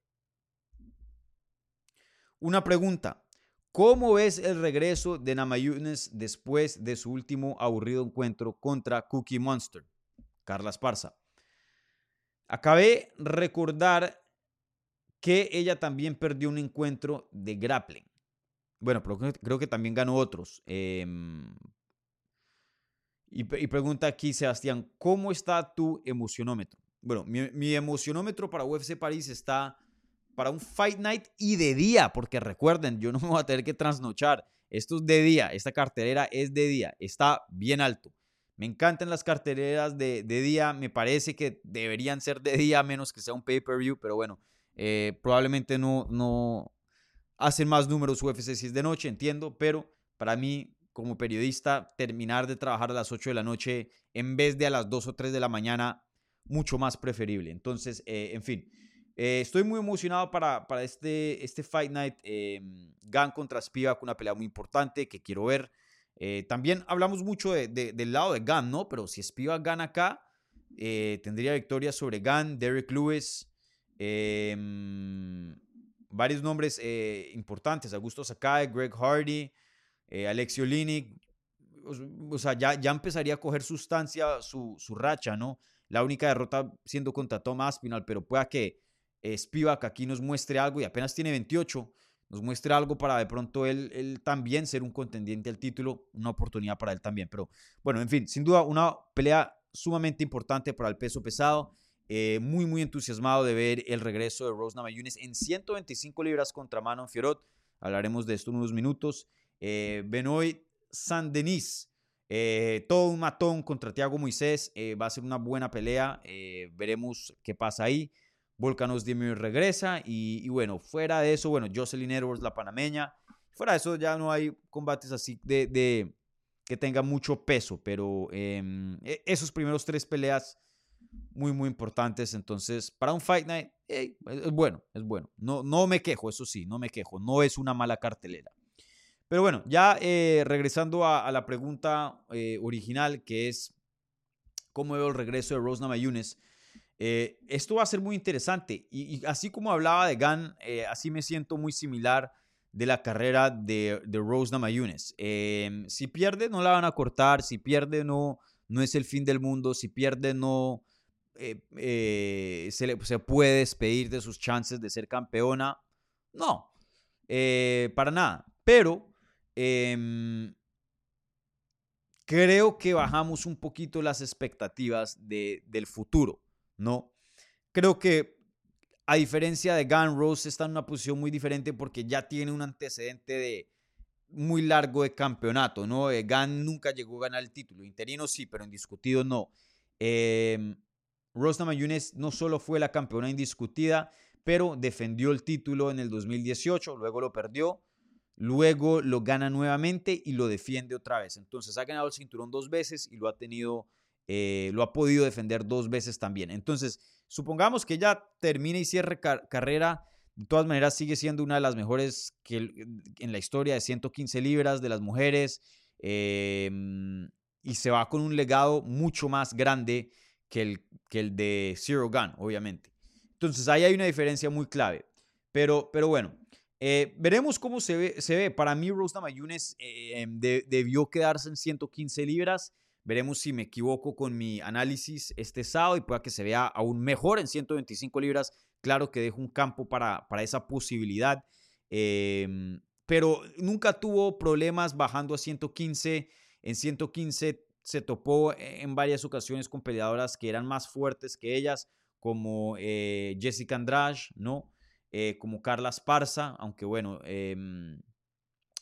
Una pregunta, ¿cómo ves el regreso de Namayunes después de su último aburrido encuentro contra Cookie Monster? Carla Esparza. Acabé recordar que ella también perdió un encuentro de grappling. Bueno, pero creo que también ganó otros. Em, y, pregunta aquí Sebastián, ¿cómo está tu emocionómetro? Bueno, mi, emocionómetro para UFC París está para un Fight Night y de día, porque recuerden, yo no me voy a tener que trasnochar. Esto es de día, esta cartelera es de día, está bien alto. Me encantan las carteleras de, día, me parece que deberían ser de día, menos que sea un pay-per-view, pero bueno, eh, probablemente no, no hacen más números UFC si es de noche, entiendo, pero para mí como periodista terminar de trabajar a las 8 de la noche en vez de a las 2 o 3 de la mañana, mucho más preferible. Entonces, eh, en fin, eh, estoy muy emocionado para, para este, este Fight Night. Eh, Gan contra Spivak, una pelea muy importante que quiero ver. también hablamos mucho del lado de Gan, ¿no? Pero si Spivak gana acá, tendría victoria sobre Gan, Derek Lewis, varios nombres importantes, Augusto Sakai, Greg Hardy. Eh, Alexio Linic, o sea, ya, ya empezaría a coger sustancia su, su, racha, ¿no? La única derrota siendo contra Tom Aspinal, pero pueda que eh, Spivak aquí nos muestre algo y apenas tiene 28, nos muestre algo para de pronto él, también ser un contendiente al título, una oportunidad para él también. Pero bueno, en fin, sin duda una pelea sumamente importante para el peso pesado. Eh, muy, muy entusiasmado de ver el regreso de Rose Namajunas en 125 libras contra Manon Fiorot. Hablaremos de esto en unos minutos. Eh, Benoit Saint-Denis, eh, todo un matón contra Thiago Moisés. Eh, va a ser una buena pelea. veremos qué pasa ahí. Volcanos Demir regresa. Y, bueno, fuera de eso, bueno, Jocelyn Edwards, la panameña. Fuera de eso, ya no hay combates así de, que tengan mucho peso. Pero em, e, esos primeros tres peleas muy, muy importantes. Entonces, para un Fight Night, es bueno, es bueno. No, no me quejo, eso sí, no me quejo. No es una mala cartelera. Pero bueno, ya eh, regresando a, la pregunta eh, original, que es cómo veo el regreso de Rose Namajunas. Eh, esto va a ser muy interesante. Y, así como hablaba de Gunn, así me siento muy similar de la carrera de, de Rose. Em, si pierde, no la van a cortar. Si pierde, no, no es el fin del mundo. Si pierde, no se, se puede despedir de sus chances de ser campeona. No, para nada. Pero Em, creo que bajamos un poquito las expectativas de, del futuro, ¿no? Creo que a diferencia de Gunn, Rose está en una posición muy diferente porque ya tiene un antecedente de muy largo de campeonato, ¿no? Eh, Gunn nunca llegó a ganar el título, interino sí, pero indiscutido no. Eh, Rose no solo fue la campeona indiscutida, pero defendió el título en el 2018, luego lo perdió, luego lo gana nuevamente y lo defiende otra vez. Entonces ha ganado el cinturón dos veces y lo ha tenido, eh, lo ha podido defender dos veces también. Entonces, supongamos que ya termine y cierre carrera. De todas maneras, sigue siendo una de las mejores que, en la historia de 115 libras de las mujeres. Em, y se va con un legado mucho más grande que el, que el de Zero Gun, obviamente. Entonces ahí hay una diferencia muy clave. Pero, pero bueno, eh, veremos cómo se ve, se ve. Para mí, Rose eh, em, debió quedarse en 115 libras. Veremos si me equivoco con mi análisis este sábado y pueda que se vea aún mejor en 125 libras. Claro que dejo un campo para, para esa posibilidad. Em, pero nunca tuvo problemas bajando a 115. En 115 se topó en varias ocasiones con peleadoras que eran más fuertes que ellas, como eh, Jessica Andrade, ¿no? Eh, como Carla Esparza, aunque bueno, em,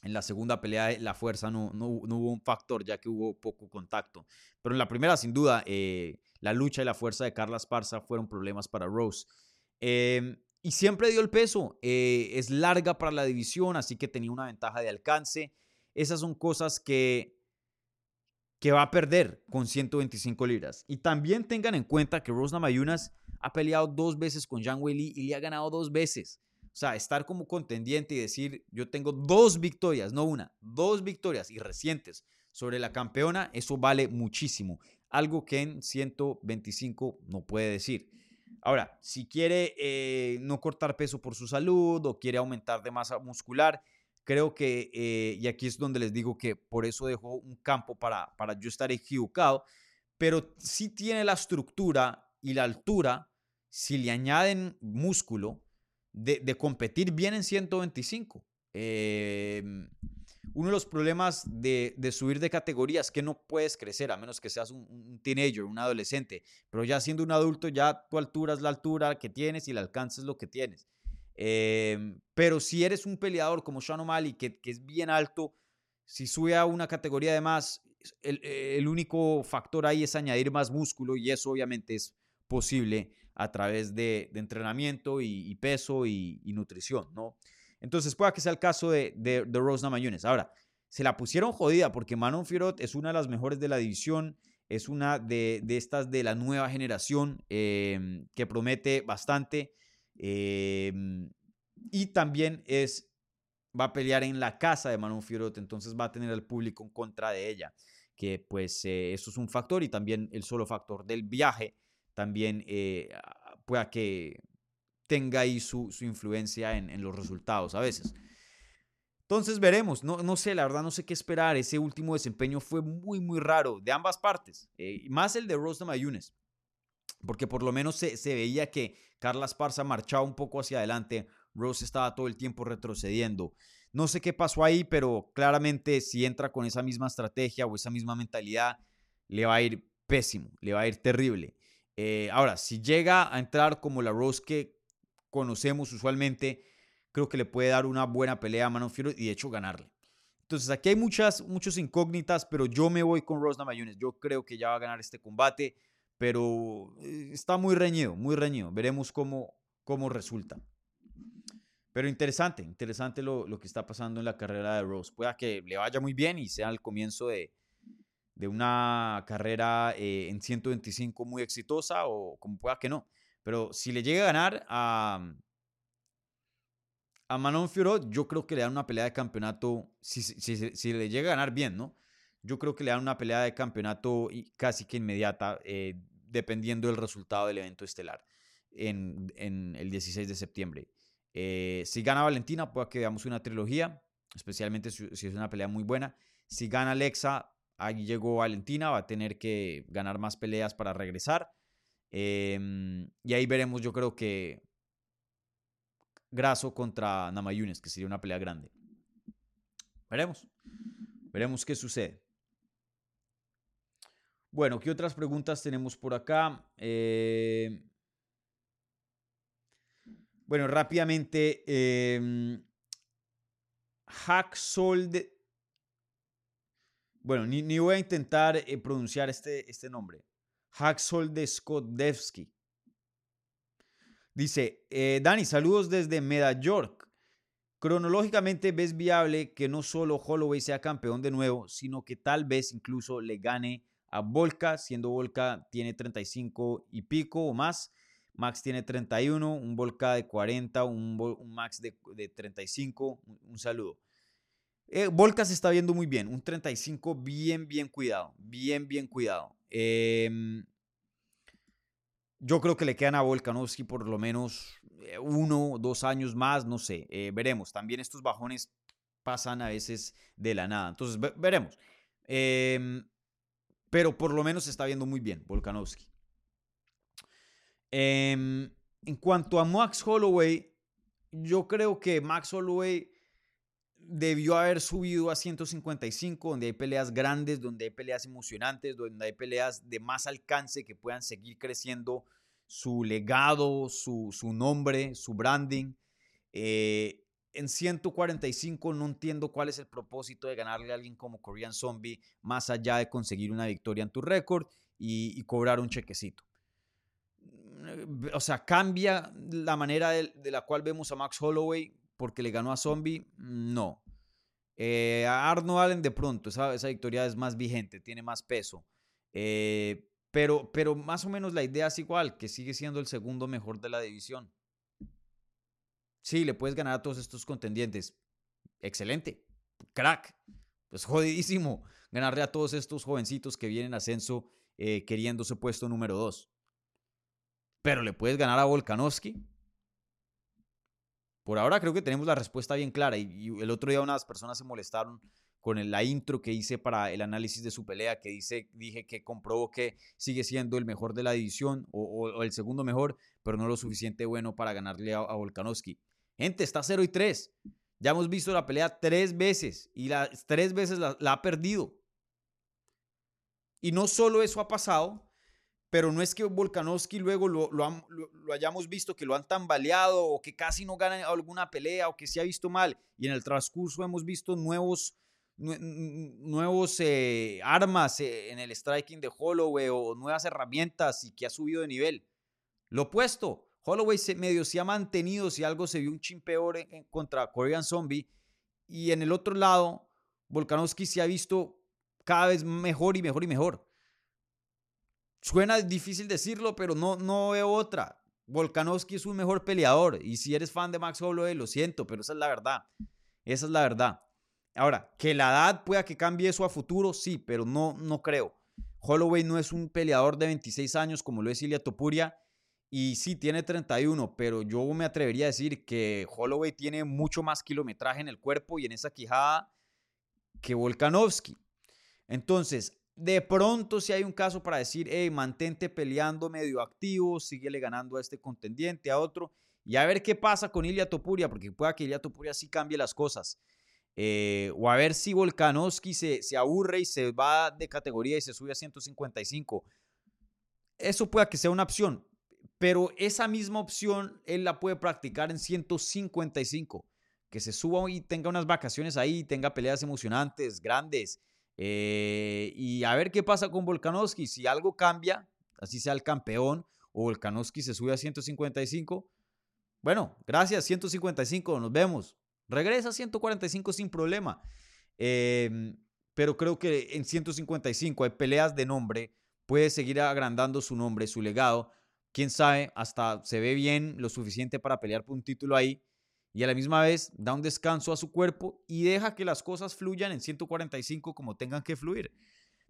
en la segunda pelea la fuerza no, no, hubo un factor, ya que hubo poco contacto. Pero en la primera, sin duda, eh, la lucha y la fuerza de Carla Esparza fueron problemas para Rose. Em, y siempre dio el peso. Eh, es larga para la división, así que tenía una ventaja de alcance. Esas son cosas que, que va a perder con 125 libras. Y también tengan en cuenta que Rose Namayunas ha peleado dos veces con Zhang Weili y le ha ganado dos veces. O sea, estar como contendiente y decir, yo tengo dos victorias, no una, dos victorias y recientes sobre la campeona, eso vale muchísimo. Algo que en 125 no puede decir. Ahora, si quiere eh, no cortar peso por su salud o quiere aumentar de masa muscular, creo que, eh, y aquí es donde les digo que por eso dejo un campo para, para yo estar equivocado, pero si tiene la estructura y la altura si le añaden músculo, de, competir bien en 125. Em, uno de los problemas de, subir de categoría es que no puedes crecer a menos que seas un, teenager, un adolescente. Pero ya siendo un adulto, ya tu altura es la altura que tienes y el alcance es lo que tienes. Em, pero si eres un peleador como Sean O'Malley, que, que, es bien alto, si sube a una categoría de más, el único factor ahí es añadir más músculo y eso obviamente es posible a través de, entrenamiento y, peso y, nutrición, ¿no? Entonces, pueda que sea el caso de, de, de Rose. Ahora, se la pusieron jodida porque Manon Fiorot es una de las mejores de la división, es una de, estas de la nueva generación em, que promete bastante em, y también es va a pelear en la casa de Manon Fiorot, entonces va a tener al público en contra de ella, que pues eh, eso es un factor y también el solo factor del viaje también eh, pueda que tenga ahí su, influencia en, los resultados a veces. Entonces veremos, no, no sé, la verdad no sé qué esperar. Ese último desempeño fue muy, muy raro de ambas partes, eh, más el de Rose Mayunes, porque por lo menos se, veía que Carla Esparza marchaba un poco hacia adelante, Rose estaba todo el tiempo retrocediendo. No sé qué pasó ahí, pero claramente si entra con esa misma estrategia o esa misma mentalidad, le va a ir pésimo, le va a ir terrible. Eh, ahora, si llega a entrar como la Rose que conocemos usualmente, creo que le puede dar una buena pelea a Manon Fiorot y de hecho ganarle. Entonces aquí hay muchas, muchas incógnitas, pero yo me voy con Rose Namajunas. Yo creo que ya va a ganar este combate, pero eh, está muy reñido, muy reñido. Veremos cómo, cómo resulta. Pero interesante, interesante lo, lo que está pasando en la carrera de Rose. Pueda que le vaya muy bien y sea el comienzo de, de una carrera eh, en 125 muy exitosa o como pueda que no. Pero si le llega a ganar a, a Manon Fiorot, yo creo que le dan una pelea de campeonato, si, si, le llega a ganar bien, ¿no? Yo creo que le dan una pelea de campeonato casi que inmediata, eh, dependiendo del resultado del evento estelar en, en el 16 de septiembre. Eh, si gana Valentina, puede que veamos una trilogía, especialmente si, si es una pelea muy buena. Si gana Alexa, Ahí llegó Valentina, va a tener que ganar más peleas para regresar. Em, y ahí veremos, yo creo que Graso contra Namayunes, que sería una pelea grande. Veremos. Veremos qué sucede. Bueno, ¿qué otras preguntas tenemos por acá? Eh, Bueno, rápidamente, eh, Hacksold. Bueno, ni, ni, voy a intentar eh, pronunciar este, este nombre. Hacksold Skodevsky. Dice, eh, Dani, saludos desde York. Cronológicamente ves viable que no solo Holloway sea campeón de nuevo, sino que tal vez incluso le gane a Volca, siendo Volca tiene 35 y pico o más. Max tiene 31, un Volca de 40, un, Max de, 35. Un, saludo. Eh, se está viendo muy bien, un 35 bien, bien cuidado, bien, bien cuidado. Em, yo creo que le quedan a Volkanovski por lo menos eh, uno dos años más, no sé, eh, veremos. También estos bajones pasan a veces de la nada. Entonces, veremos. Em, pero por lo menos se está viendo muy bien Volkanovski. Em, en cuanto a Max Holloway, yo creo que Max Holloway debió haber subido a 155, donde hay peleas grandes, donde hay peleas emocionantes, donde hay peleas de más alcance que puedan seguir creciendo su legado, su, nombre, su branding. Eh, en 145 no entiendo cuál es el propósito de ganarle a alguien como Korean Zombie, más allá de conseguir una victoria en tu récord y, cobrar un chequecito. O sea, cambia la manera de, la cual vemos a Max Holloway porque le ganó a Zombie. No. Eh, a Arno Allen de pronto, esa, esa, victoria es más vigente, tiene más peso. Eh, pero, pero más o menos la idea es igual, que sigue siendo el segundo mejor de la división. Sí, le puedes ganar a todos estos contendientes. Excelente. Crack. Pues jodidísimo ganarle a todos estos jovencitos que vienen a ascenso eh, queriendo su puesto número 2. Pero le puedes ganar a Volkanovski. Por ahora creo que tenemos la respuesta bien clara. Y, el otro día unas personas se molestaron con la intro que hice para el análisis de su pelea, que dice, dije que comprobó que sigue siendo el mejor de la división o, el segundo mejor, pero no lo suficiente bueno para ganarle a, Volkanovski. Gente, está 0 y 3. Ya hemos visto la pelea tres veces y las tres veces la, ha perdido. Y no solo eso ha pasado, pero no es que Volkanovski luego lo, hayamos visto que lo han tambaleado o que casi no gana alguna pelea o que se ha visto mal. Y en el transcurso hemos visto nuevos nuevos eh, armas eh, en el striking de Holloway o nuevas herramientas y que ha subido de nivel. Lo opuesto, Holloway se, medio se ha mantenido, si algo se vio un chin peor contra Korean Zombie. Y en el otro lado, Volkanovski se ha visto cada vez mejor y mejor y mejor. Suena difícil decirlo, pero no, no veo otra. Volkanovski es un mejor peleador. Y si eres fan de Max Holloway, lo siento, pero esa es la verdad. Esa es la verdad. Ahora, que la edad pueda que cambie eso a futuro, sí, pero no, no creo. Holloway no es un peleador de 26 años como lo es Ilya Topuria. Y sí, tiene 31, pero yo me atrevería a decir que Holloway tiene mucho más kilometraje en el cuerpo y en esa quijada que Volkanovski. Entonces, de pronto si hay un caso para decir, hey, mantente peleando medio activo, síguele ganando a este contendiente, a otro, y a ver qué pasa con Ilya Topuria, porque pueda que Ilya Topuria sí cambie las cosas. Eh, o a ver si Volkanovski se, se aburre y se va de categoría y se sube a 155. Eso puede que sea una opción, pero esa misma opción él la puede practicar en 155. Que se suba y tenga unas vacaciones ahí, tenga peleas emocionantes, grandes. Eh, y a ver qué pasa con Volkanovski. Si algo cambia, así sea el campeón, o Volkanovski se sube a 155. Bueno, gracias, 155, nos vemos. Regresa a 145 sin problema. Em, pero creo que en 155 hay peleas de nombre. Puede seguir agrandando su nombre, su legado. Quién sabe, hasta se ve bien lo suficiente para pelear por un título ahí. Y a la misma vez da un descanso a su cuerpo y deja que las cosas fluyan en 145 como tengan que fluir.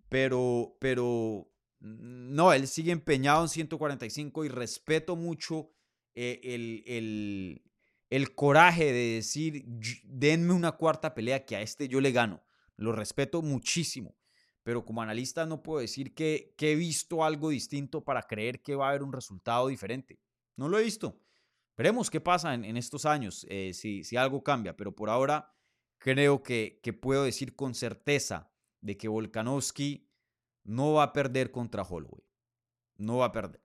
Pero, pero no, él sigue empeñado en 145 y respeto mucho eh, el, el coraje de decir, denme una cuarta pelea que a este yo le gano. Lo respeto muchísimo, pero como analista no puedo decir que, he visto algo distinto para creer que va a haber un resultado diferente. No lo he visto. Veremos qué pasa en, estos años, eh, si, algo cambia, pero por ahora creo que, que puedo decir con certeza de que Volkanovski no va a perder contra Holloway. No va a perder.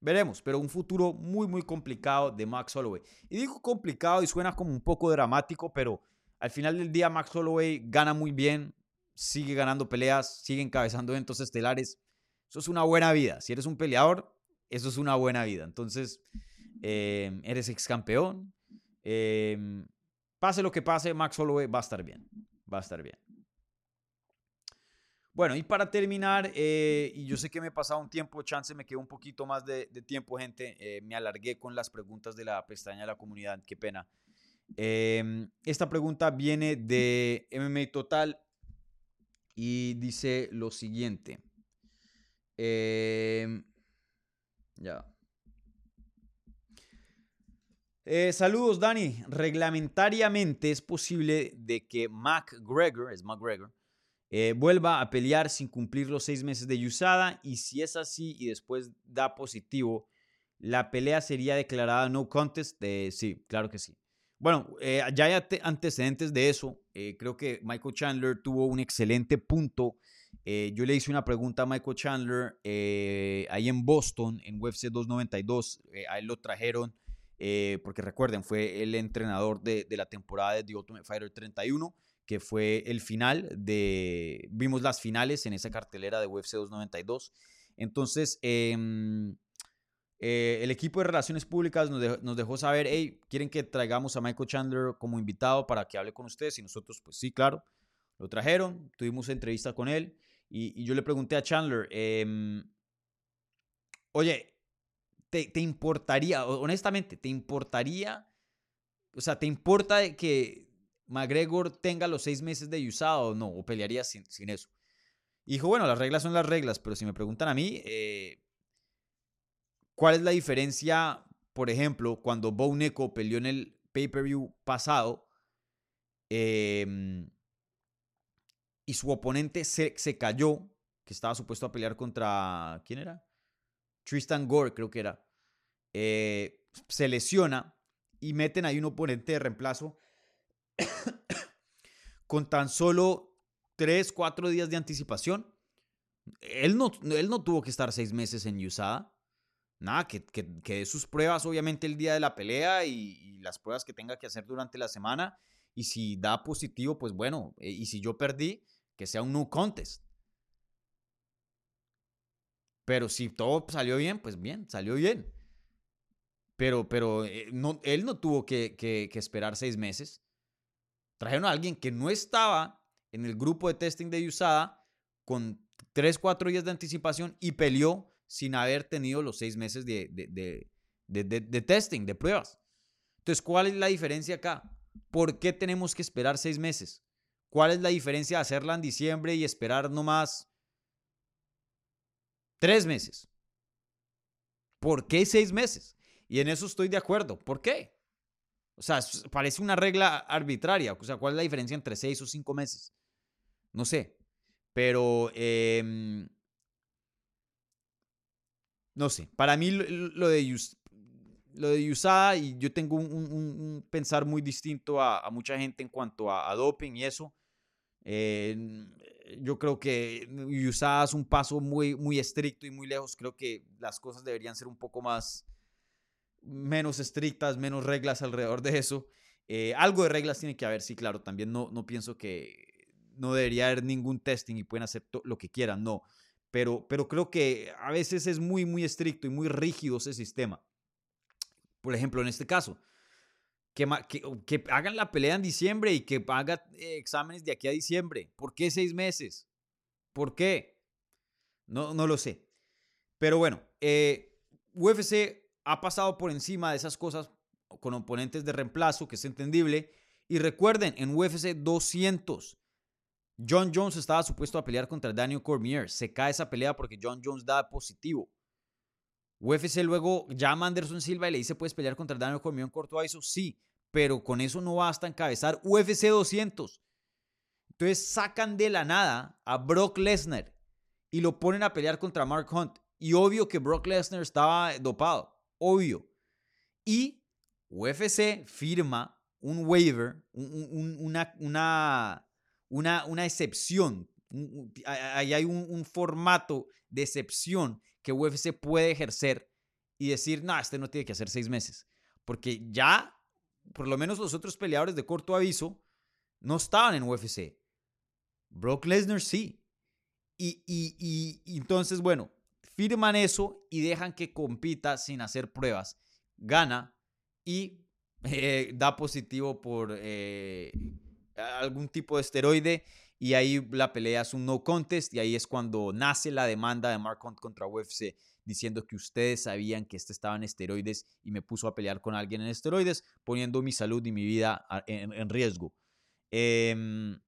Veremos, pero un futuro muy, muy complicado de Max Holloway. Y digo complicado y suena como un poco dramático, pero al final del día Max Holloway gana muy bien, sigue ganando peleas, sigue encabezando eventos estelares. Eso es una buena vida. Si eres un peleador, eso es una buena vida. Entonces, eh, eres ex campeón. Eh, pase lo que pase, Max Holloway va a estar bien. Va a estar bien. Bueno, y para terminar, eh, y yo sé que me he pasado un tiempo, chance me quedó un poquito más de, tiempo, gente. Eh, me alargué con las preguntas de la pestaña de la comunidad, qué pena. Em, esta pregunta viene de MMA Total y dice lo siguiente. Em, ya. Eh, saludos, Dani. Reglamentariamente es posible de que McGregor, es McGregor, eh, vuelva a pelear sin cumplir los seis meses de USADA y si es así y después da positivo, la pelea sería declarada no contest. sí, claro que sí. Bueno, eh, ya hay antecedentes de eso. Creo que Michael Chandler tuvo un excelente punto. yo le hice una pregunta a Michael Chandler ahí en Boston, en UFC 292. a él lo trajeron porque recuerden, fue el entrenador de, de la temporada de The Ultimate Fighter 31 que fue el final de, vimos las finales en esa cartelera de UFC 292. Entonces, em, eh, el equipo de Relaciones Públicas nos dejó, saber, hey, ¿quieren que traigamos a Michael Chandler como invitado para que hable con ustedes? Y nosotros, pues sí, claro, lo trajeron, tuvimos entrevista con él y, yo le pregunté a Chandler, em, oye, ¿te, ¿te importaría, honestamente, te importaría, o sea, ¿te importa que McGregor tenga los seis meses de usado o no, o pelearía sin, eso. Y dijo, bueno, las reglas son las reglas, pero si me preguntan a mí, eh, ¿cuál es la diferencia, por ejemplo, cuando Bo Neko peleó en el pay-per-view pasado em, y su oponente se, se cayó, que estaba supuesto a pelear contra, ¿quién era? Tristan Gore, creo que era. Eh, se lesiona y meten ahí un oponente de reemplazo con tan solo 3, 4 días de anticipación. Él no, él no tuvo que estar 6 meses en USADA. Nada, que, que, dé sus pruebas obviamente el día de la pelea y, las pruebas que tenga que hacer durante la semana. Y si da positivo, pues bueno. Eh, y si yo perdí, que sea un no contest. Pero si todo salió bien, pues bien, salió bien. Pero, pero eh, él no tuvo que, esperar seis meses. Trajeron a alguien que no estaba en el grupo de testing de USADA con 3, 4 días de anticipación y peleó sin haber tenido los 6 meses de, de, testing, de pruebas. Entonces, ¿cuál es la diferencia acá? ¿Por qué tenemos que esperar 6 meses? ¿Cuál es la diferencia de hacerla en diciembre y esperar nomás 3 meses? ¿Por qué 6 meses? Y en eso estoy de acuerdo. ¿Por qué? O sea, parece una regla arbitraria. O sea, ¿cuál es la diferencia entre seis o cinco meses? No sé. Pero, em, no sé. Para mí lo, de, lo de USADA, y yo tengo un, pensar muy distinto a, mucha gente en cuanto a, doping y eso. Yo creo que USADA es un paso muy, muy estricto y muy lejos. Creo que las cosas deberían ser un poco más menos estrictas, menos reglas alrededor de eso. Eh, algo de reglas tiene que haber, sí, claro. También no, no pienso que no debería haber ningún testing y pueden hacer lo que quieran, no. Pero, pero creo que a veces es muy, muy estricto y muy rígido ese sistema. Por ejemplo, en este caso, que, hagan la pelea en diciembre y que hagan eh, exámenes de aquí a diciembre. ¿Por qué seis meses? ¿Por qué? No, no lo sé. Pero bueno, eh, UFC ha pasado por encima de esas cosas con oponentes de reemplazo, que es entendible. Y recuerden, en UFC 200, John Jones estaba supuesto a pelear contra Daniel Cormier. Se cae esa pelea porque John Jones da positivo. UFC luego llama a Anderson Silva y le dice, ¿puedes pelear contra Daniel Cormier en corto aviso? Sí, pero con eso no basta encabezar UFC 200. Entonces sacan de la nada a Brock Lesnar y lo ponen a pelear contra Mark Hunt. Y obvio que Brock Lesnar estaba dopado obvio. Y UFC firma un waiver, una, una, una, una, excepción. Ahí hay un, formato de excepción que UFC puede ejercer y decir, no, este no tiene que hacer seis meses. Porque ya, por lo menos los otros peleadores de corto aviso, no estaban en UFC. Brock Lesnar sí. Y, y, y, entonces, bueno, firman eso y dejan que compita sin hacer pruebas. Gana y eh, da positivo por eh, algún tipo de esteroide y ahí la pelea es un no contest y ahí es cuando nace la demanda de Mark Hunt contra UFC diciendo que ustedes sabían que este estaba en esteroides y me puso a pelear con alguien en esteroides, poniendo mi salud y mi vida en, riesgo. Em,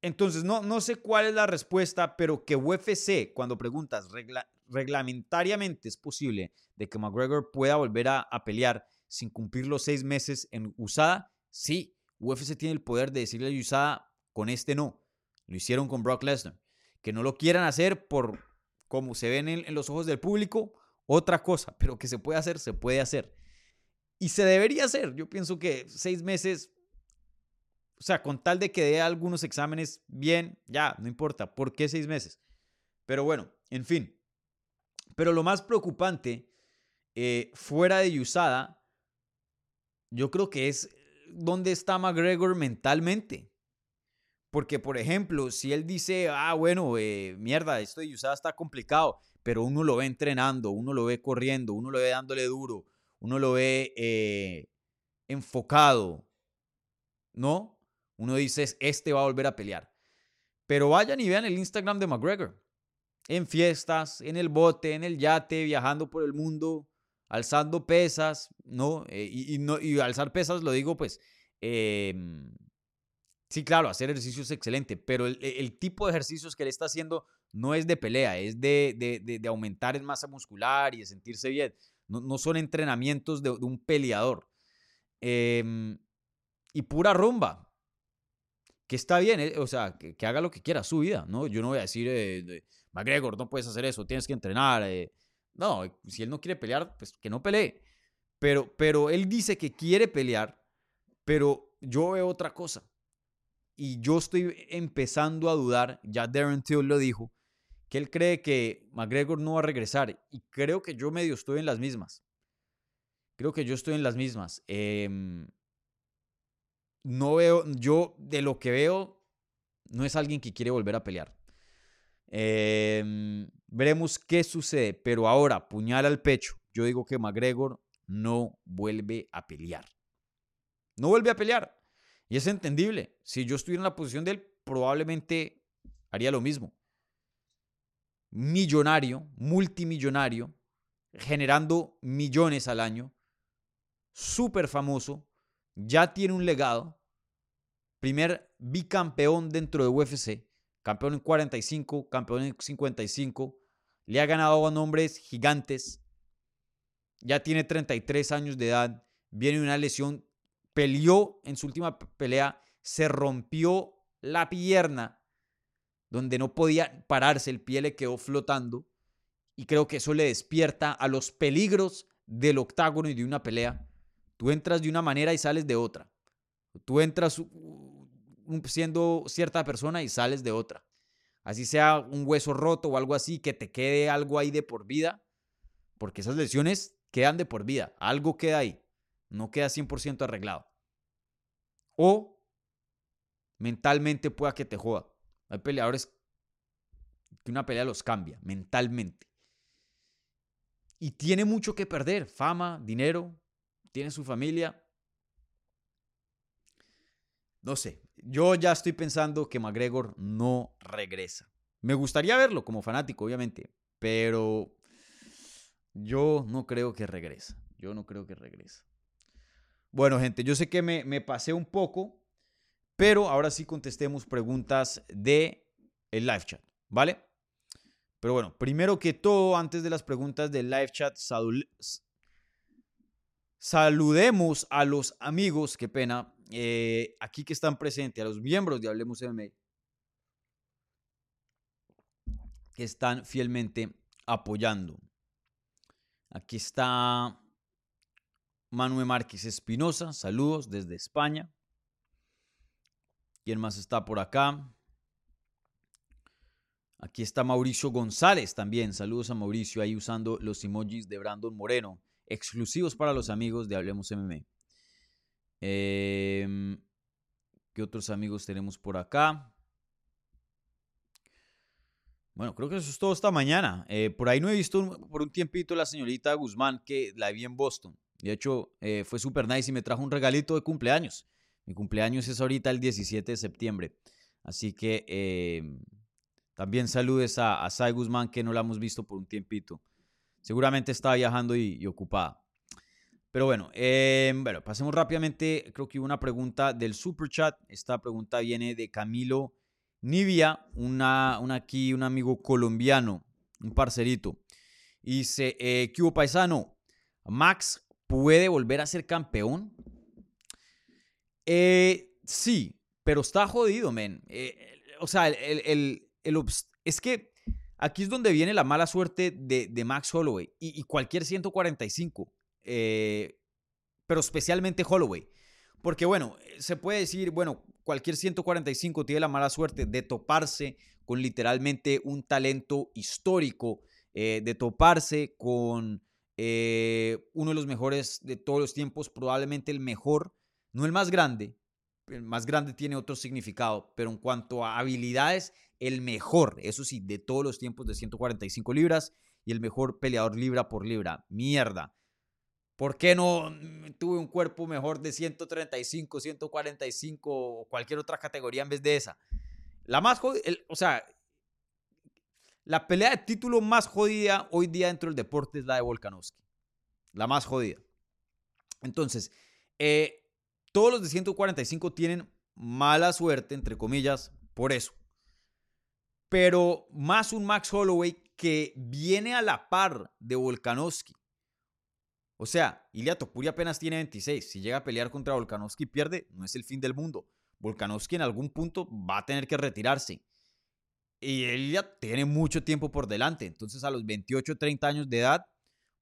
entonces, no, no sé cuál es la respuesta, pero que UFC, cuando preguntas reglamentariamente es posible de que McGregor pueda volver a, a pelear sin cumplir los seis meses en USADA, sí, UFC tiene el poder de decirle a USADA, con este no. Lo hicieron con Brock Lesnar. Que no lo quieran hacer por como se ven en, los ojos del público, otra cosa, pero que se puede hacer, se puede hacer. Y se debería hacer. Yo pienso que seis meses, o sea, con tal de que dé algunos exámenes bien, ya, no importa. ¿Por qué seis meses? Pero bueno, en fin. Pero lo más preocupante, eh, fuera de USADA, yo creo que es dónde está McGregor mentalmente. Porque, por ejemplo, si él dice, ah, bueno, eh, mierda, esto de USADA está complicado, pero uno lo ve entrenando, uno lo ve corriendo, uno lo ve dándole duro, uno lo ve eh, enfocado, ¿no? Uno dice, este va a volver a pelear. Pero vayan y vean el Instagram de McGregor. En fiestas, en el bote, en el yate, viajando por el mundo, alzando pesas, ¿no? Eh, y, no, y alzar pesas lo digo, pues, eh, Sí, claro, hacer ejercicio es excelente, pero el, tipo de ejercicios que él está haciendo no es de pelea, es de, aumentar en masa muscular y de sentirse bien. No, son entrenamientos de, un peleador. Em, y pura rumba. Que está bien, eh, o sea, que, haga lo que quiera, su vida, ¿no? Yo no voy a decir, eh, McGregor, no puedes hacer eso, tienes que entrenar. Eh". No, si él no quiere pelear, pues que no pelee. Pero, pero él dice que quiere pelear, pero yo veo otra cosa y yo estoy empezando a dudar, ya Darren Till lo dijo, que él cree que McGregor no va a regresar y creo que yo medio estoy en las mismas. Creo que yo estoy en las mismas. Em, no veo, yo de lo que veo, no es alguien que quiere volver a pelear. Em, veremos qué sucede, pero ahora, puñal al pecho, yo digo que McGregor no vuelve a pelear. No vuelve a pelear. Y es entendible. Si yo estuviera en la posición de él, probablemente haría lo mismo. Millonario, multimillonario, generando millones al año, súper famoso, ya tiene un legado, primer bicampeón dentro de UFC, campeón en 45, campeón en 55, le ha ganado a nombres gigantes, ya tiene 33 años de edad, viene una lesión peleó en su última pelea, se rompió la pierna, donde no podía pararse, el pie le quedó flotando. Y creo que eso le despierta a los peligros del octágono y de una pelea. Tú entras de una manera y sales de otra. Tú entras siendo cierta persona y sales de otra. Así sea un hueso roto o algo así, que te quede algo ahí de por vida, porque esas lesiones quedan de por vida, algo queda ahí no queda 100% arreglado. O mentalmente pueda que te joda. Hay peleadores que una pelea los cambia mentalmente. Y tiene mucho que perder, fama, dinero, tiene su familia. No sé, yo ya estoy pensando que McGregor no regresa. Me gustaría verlo como fanático, obviamente, pero yo no creo que regresa. Yo no creo que regresa. Bueno, gente, yo sé que me, pasé un poco, pero ahora sí contestemos preguntas de el live chat, ¿vale? Pero bueno, primero que todo, antes de las preguntas del live chat, saludemos a los amigos, qué pena, eh, aquí que están presentes, a los miembros de Hablemos MMA, que están fielmente apoyando. Aquí está Manuel Márquez Espinosa, saludos desde España. ¿Quién más está por acá? Aquí está Mauricio González también. Saludos a Mauricio ahí usando los emojis de Brandon Moreno, exclusivos para los amigos de Hablemos MM. ¿Qué otros amigos tenemos por acá? Bueno, creo que eso es todo esta mañana. Eh, por ahí no he visto por un tiempito la señorita Guzmán que la vi en Boston. De hecho, eh, fue súper nice y me trajo un regalito de cumpleaños. Mi cumpleaños es ahorita el 17 de septiembre. Así que em, también saludes a, a Sai Guzmán, que no la hemos visto por un tiempito. Seguramente está viajando y, ocupada. Pero bueno, em, bueno, pasemos rápidamente. Creo que hubo una pregunta del super chat. Esta pregunta viene de Camilo Nivia, una, una aquí, un amigo colombiano, un parcerito. dice, eh, ¿qué hubo paisano? ¿Max puede volver a ser campeón? Eh, sí, pero está jodido, men. Eh, o sea, el, el, el, es que aquí es donde viene la mala suerte de, Max Holloway y, cualquier 145, eh, pero especialmente Holloway. Porque bueno, se puede decir, bueno, cualquier 145 tiene la mala suerte de toparse con literalmente un talento histórico, de toparse con eh, uno de los mejores de todos los tiempos, probablemente el mejor, no el más grande, el más grande tiene otro significado, pero en cuanto a habilidades, el mejor, eso sí, de todos los tiempos de 145 libras y el mejor peleador libra por libra. Mierda. ¿Por qué no tuve un cuerpo mejor de 135, 145 o cualquier otra categoría en vez de esa? La más jodida, o sea, la pelea de título más jodida hoy día dentro del deporte es la de Volkanovski. La más jodida. Entonces, eh, todos los de 145 tienen mala suerte, entre comillas, por eso. Pero más un Max Holloway que viene a la par de Volkanovski o sea, Ilya Topuria apenas tiene 26. Si llega a pelear contra Volkanovski y pierde, no es el fin del mundo. Volkanovski en algún punto va a tener que retirarse. Y Ilya tiene mucho tiempo por delante. Entonces, a los 28, 30 años de edad,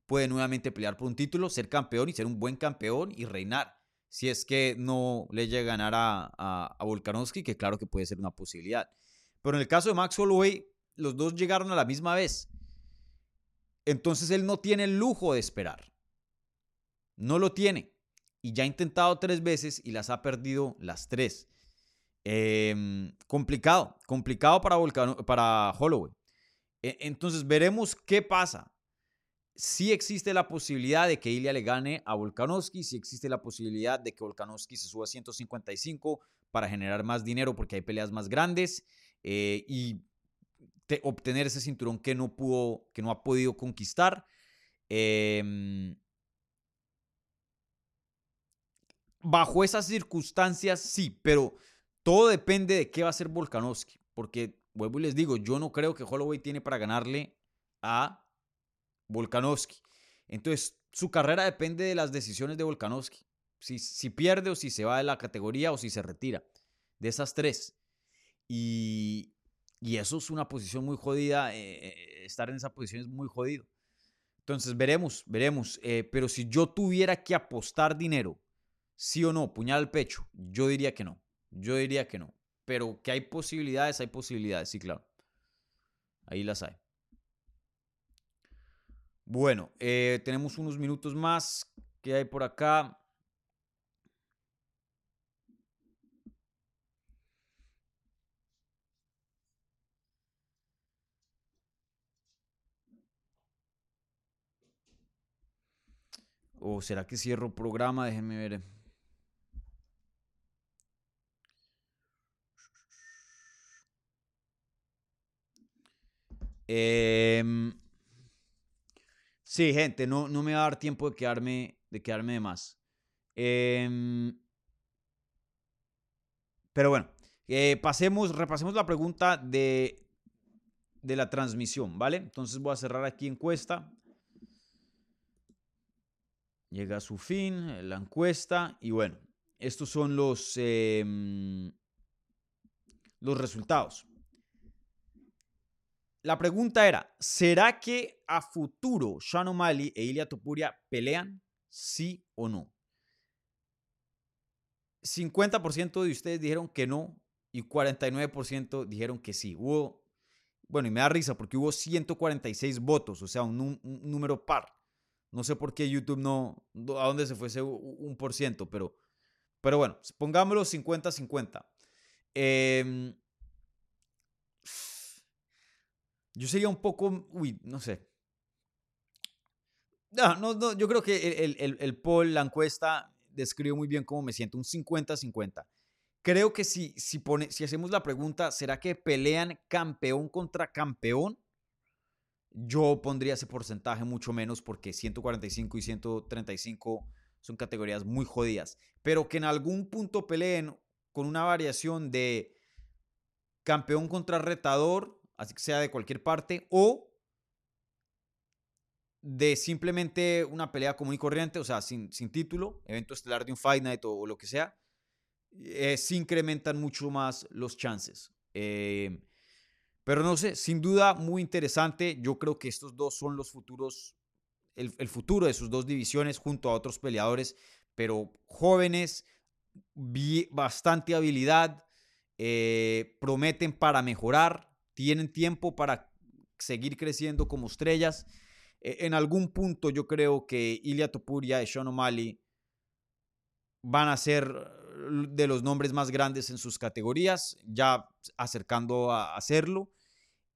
puede nuevamente pelear por un título, ser campeón y ser un buen campeón y reinar. Si es que no le llega a ganar a, a, Volkanovski, que claro que puede ser una posibilidad. Pero en el caso de Max Holloway, los dos llegaron a la misma vez. Entonces él no tiene el lujo de esperar. No lo tiene. Y ya ha intentado tres veces y las ha perdido las tres. Em, complicado, complicado para, para Holloway. E, entonces veremos qué pasa. Si existe la posibilidad de que Ilya le gane a Volkanovski, si existe la posibilidad de que Volkanovski se suba a 155 para generar más dinero porque hay peleas más grandes eh, y obtener ese cinturón que no pudo, que no ha podido conquistar. Eh, bajo esas circunstancias sí, pero todo depende de qué va a hacer Volkanovski. Porque, vuelvo y les digo, yo no creo que Holloway tiene para ganarle a Volkanovski. Entonces, su carrera depende de las decisiones de Volkanovski. Si, si pierde o si se va de la categoría o si se retira. De esas tres. Y, eso es una posición muy jodida. Eh, eh, estar en esa posición es muy jodido. Entonces, veremos, veremos. Eh, pero si yo tuviera que apostar dinero ¿Sí o no? Puñal al pecho. Yo diría que no. Yo diría que no. Pero que hay posibilidades, hay posibilidades, sí, claro. Ahí las hay. Bueno, eh, tenemos unos minutos más. ¿Qué hay por acá? ¿O será que cierro programa? Déjenme ver. Em, sí, gente, no, no me va a dar tiempo de quedarme de, quedarme más. Em, pero bueno, eh, pasemos, repasemos la pregunta de, de la transmisión, ¿vale? Entonces voy a cerrar aquí encuesta. Llega a su fin la encuesta y bueno, estos son los, em, los resultados. La pregunta era, ¿será que a futuro Sean O'Malley e Ilya Topuria pelean? ¿Sí o no? 50% de ustedes dijeron que no y 49% dijeron que sí. Hubo bueno, y me da risa porque hubo 146 votos, o sea, un, número par. No sé por qué YouTube no, a dónde se fue ese un por ciento, pero, pero bueno, pongámoslo 50-50. Em, yo sería un poco, uy, no sé. No, no, no yo creo que el, el, el poll, la encuesta, describe muy bien cómo me siento, un 50-50. Creo que si, si, pone, si hacemos la pregunta, ¿será que pelean campeón contra campeón? Yo pondría ese porcentaje mucho menos porque 145 y 135 son categorías muy jodidas. Pero que en algún punto peleen con una variación de campeón contra retador, así que sea de cualquier parte, o de simplemente una pelea común y corriente, o sea, sin, sin título, evento estelar de un Fight Night o, lo que sea, eh, se incrementan mucho más los chances. Eh, pero no sé, sin duda muy interesante. Yo creo que estos dos son los futuros, el, futuro de sus dos divisiones junto a otros peleadores, pero jóvenes, bastante habilidad, eh, prometen para mejorar, tienen tiempo para seguir creciendo como estrellas. E, en algún punto yo creo que Ilya Topuria y Sean O'Malley van a ser de los nombres más grandes en sus categorías, ya acercando a hacerlo.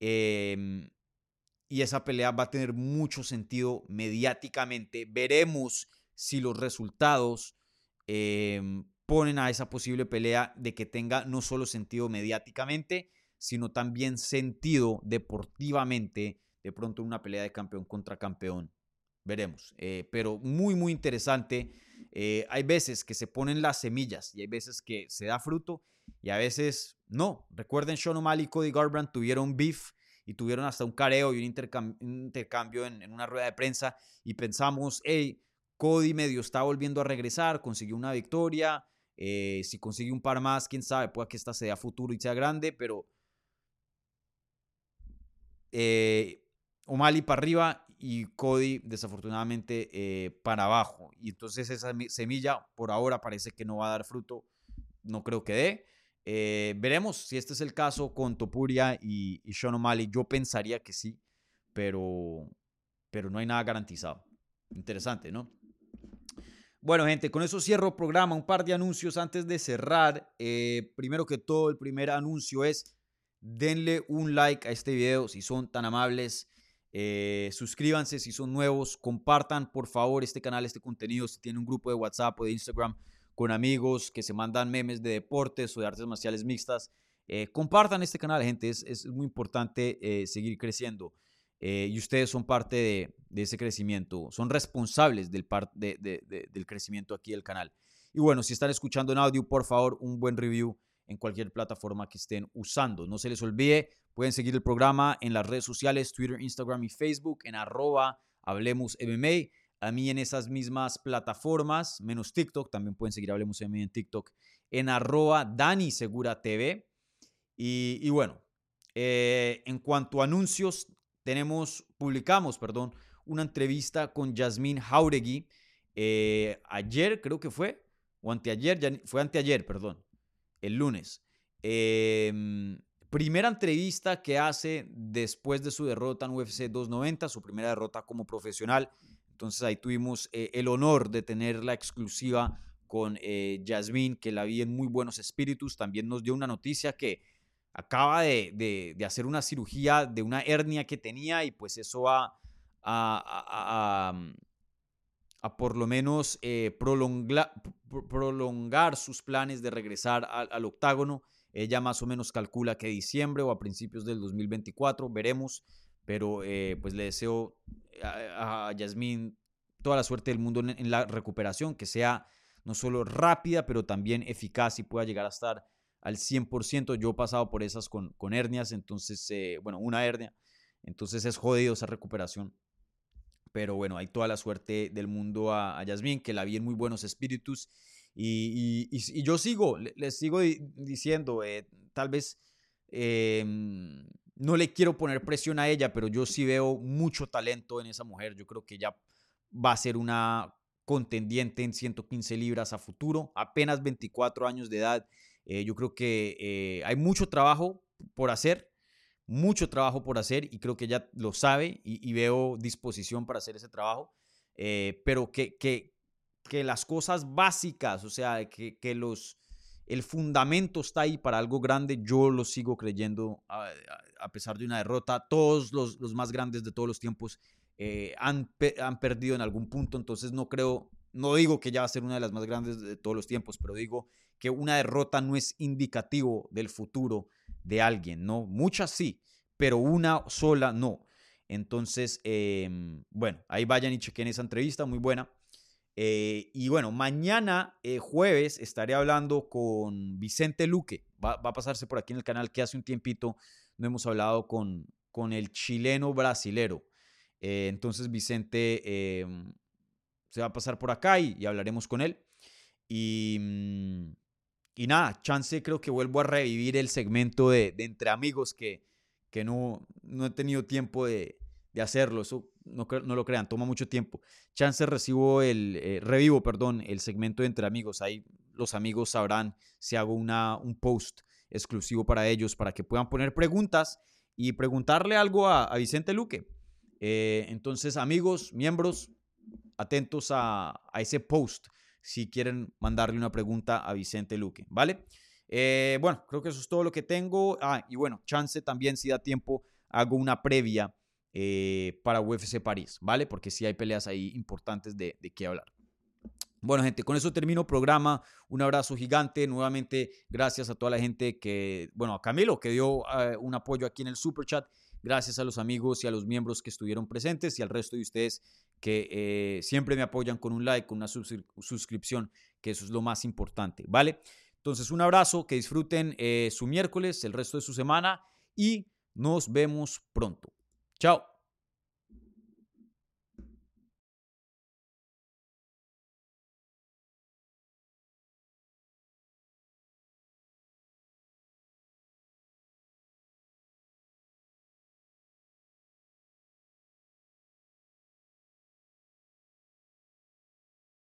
Em, y esa pelea va a tener mucho sentido mediáticamente. Veremos si los resultados em, ponen a esa posible pelea de que tenga no solo sentido mediáticamente, sino también sentido deportivamente de pronto una pelea de campeón contra campeón. Veremos. Eh, pero muy, muy interesante. Eh, hay veces que se ponen las semillas y hay veces que se da fruto y a veces no. Recuerden, Sean O'Malley y Cody Garbrandt tuvieron beef y tuvieron hasta un careo y un, intercambio en, una rueda de prensa y pensamos, hey, Cody medio está volviendo a regresar, consiguió una victoria, eh, si consigue un par más, quién sabe, puede que esta sea futuro y sea grande, pero O'Malley para arriba y Cody desafortunadamente eh, para abajo. Y entonces esa semilla por ahora parece que no va a dar fruto, no creo que dé. Eh, veremos si este es el caso con Topuria y, y Sean O'Malley. Yo pensaría que sí, pero, pero no hay nada garantizado. Interesante, ¿no? Bueno, gente, con eso cierro el programa. Un par de anuncios antes de cerrar. Eh, primero que todo, el primer anuncio es denle un like a este video si son tan amables. Eh, suscríbanse si son nuevos, compartan por favor este canal, este contenido, si tienen un grupo de WhatsApp o de Instagram con amigos que se mandan memes de deportes o de artes marciales mixtas. Eh, compartan este canal, gente, es, es muy importante eh, seguir creciendo. y ustedes son parte de, ese crecimiento, son responsables del, de, de, del crecimiento aquí del canal. Y bueno, si están escuchando en audio, por favor, un buen review en cualquier plataforma que estén usando. No se les olvide, pueden seguir el programa en las redes sociales, Twitter, Instagram y Facebook, en arroba Hablemos MMA. A mí en esas mismas plataformas, menos TikTok, también pueden seguir Hablemos MMA en TikTok, en arroba Dani Segura TV. Y, bueno, eh, en cuanto a anuncios, tenemos, publicamos, perdón, una entrevista con Yasmín Jauregui eh, ayer, creo que fue, o anteayer, ya, fue anteayer, perdón, el lunes. Em, primera entrevista que hace después de su derrota en UFC 290, su primera derrota como profesional. Entonces ahí tuvimos eh, el honor de tener la exclusiva con eh, que la vi en muy buenos espíritus. También nos dio una noticia que acaba de, hacer una cirugía de una hernia que tenía y pues eso va a a por lo menos eh, prolongar sus planes de regresar al, octágono. Ella más o menos calcula que diciembre o a principios del 2024, veremos, pero eh, pues le deseo a, a Yasmín toda la suerte del mundo en, la recuperación, que sea no solo rápida, pero también eficaz y pueda llegar a estar al 100%. Yo he pasado por esas con, con hernias, entonces, eh, bueno, una hernia, entonces es jodido esa recuperación. Pero bueno, hay toda la suerte del mundo a, a Yasmín, que la vi en muy buenos espíritus. Y, yo sigo, les sigo diciendo, eh, tal vez em, no le quiero poner presión a ella, pero yo sí veo mucho talento en esa mujer. Yo creo que ella va a ser una contendiente en 115 libras a futuro, apenas 24 años de edad. Eh, yo creo que eh, hay mucho trabajo por hacer, mucho trabajo por hacer y creo que ella lo sabe y, veo disposición para hacer ese trabajo, eh, pero que, que, que, las cosas básicas, o sea, que, que, los, el fundamento está ahí para algo grande, yo lo sigo creyendo a, pesar de una derrota. Todos los, los, más grandes de todos los tiempos eh, han, han perdido en algún punto, entonces no creo, no digo que ya va a ser una de las más grandes de todos los tiempos, pero digo que una derrota no es indicativo del futuro de alguien, ¿no? Muchas sí, pero una sola no. Entonces, em, bueno, ahí vayan y chequen esa entrevista, muy buena. Eh, y bueno, mañana eh, jueves estaré hablando con Vicente Luque. Va, a pasarse por aquí en el canal que hace un tiempito no hemos hablado con, con el chileno brasilero. Eh, entonces Vicente em, se va a pasar por acá y, hablaremos con él. Y, mm, y, nada, chance creo que vuelvo a revivir el segmento de, Entre Amigos que, que no, no he tenido tiempo de, de hacerlo. Eso no, lo crean, toma mucho tiempo. Chance recibo el, eh, revivo, perdón, el segmento de Entre Amigos. Ahí los amigos sabrán si hago una, un post exclusivo para ellos, para que puedan poner preguntas y preguntarle algo a, a Vicente Luque. Eh, entonces, amigos, miembros, atentos a, ese post si quieren mandarle una pregunta a Vicente Luque, ¿vale? Eh, bueno, creo que eso es todo lo que tengo. Ah, y bueno, chance también, si da tiempo, hago una previa eh, para UFC París, ¿vale? Porque sí hay peleas ahí importantes de, de qué hablar. Bueno, gente, con eso termino programa. Un abrazo gigante. Nuevamente, gracias a toda la gente que, bueno, a Camilo, que dio un apoyo aquí en el Super Chat. Gracias a los amigos y a los miembros que estuvieron presentes y al resto de ustedes que eh, siempre me apoyan con un like, con una suscripción, que eso es lo más importante, ¿vale? Entonces, un abrazo, que disfruten eh, su miércoles, el resto de su semana y nos vemos pronto. Chao.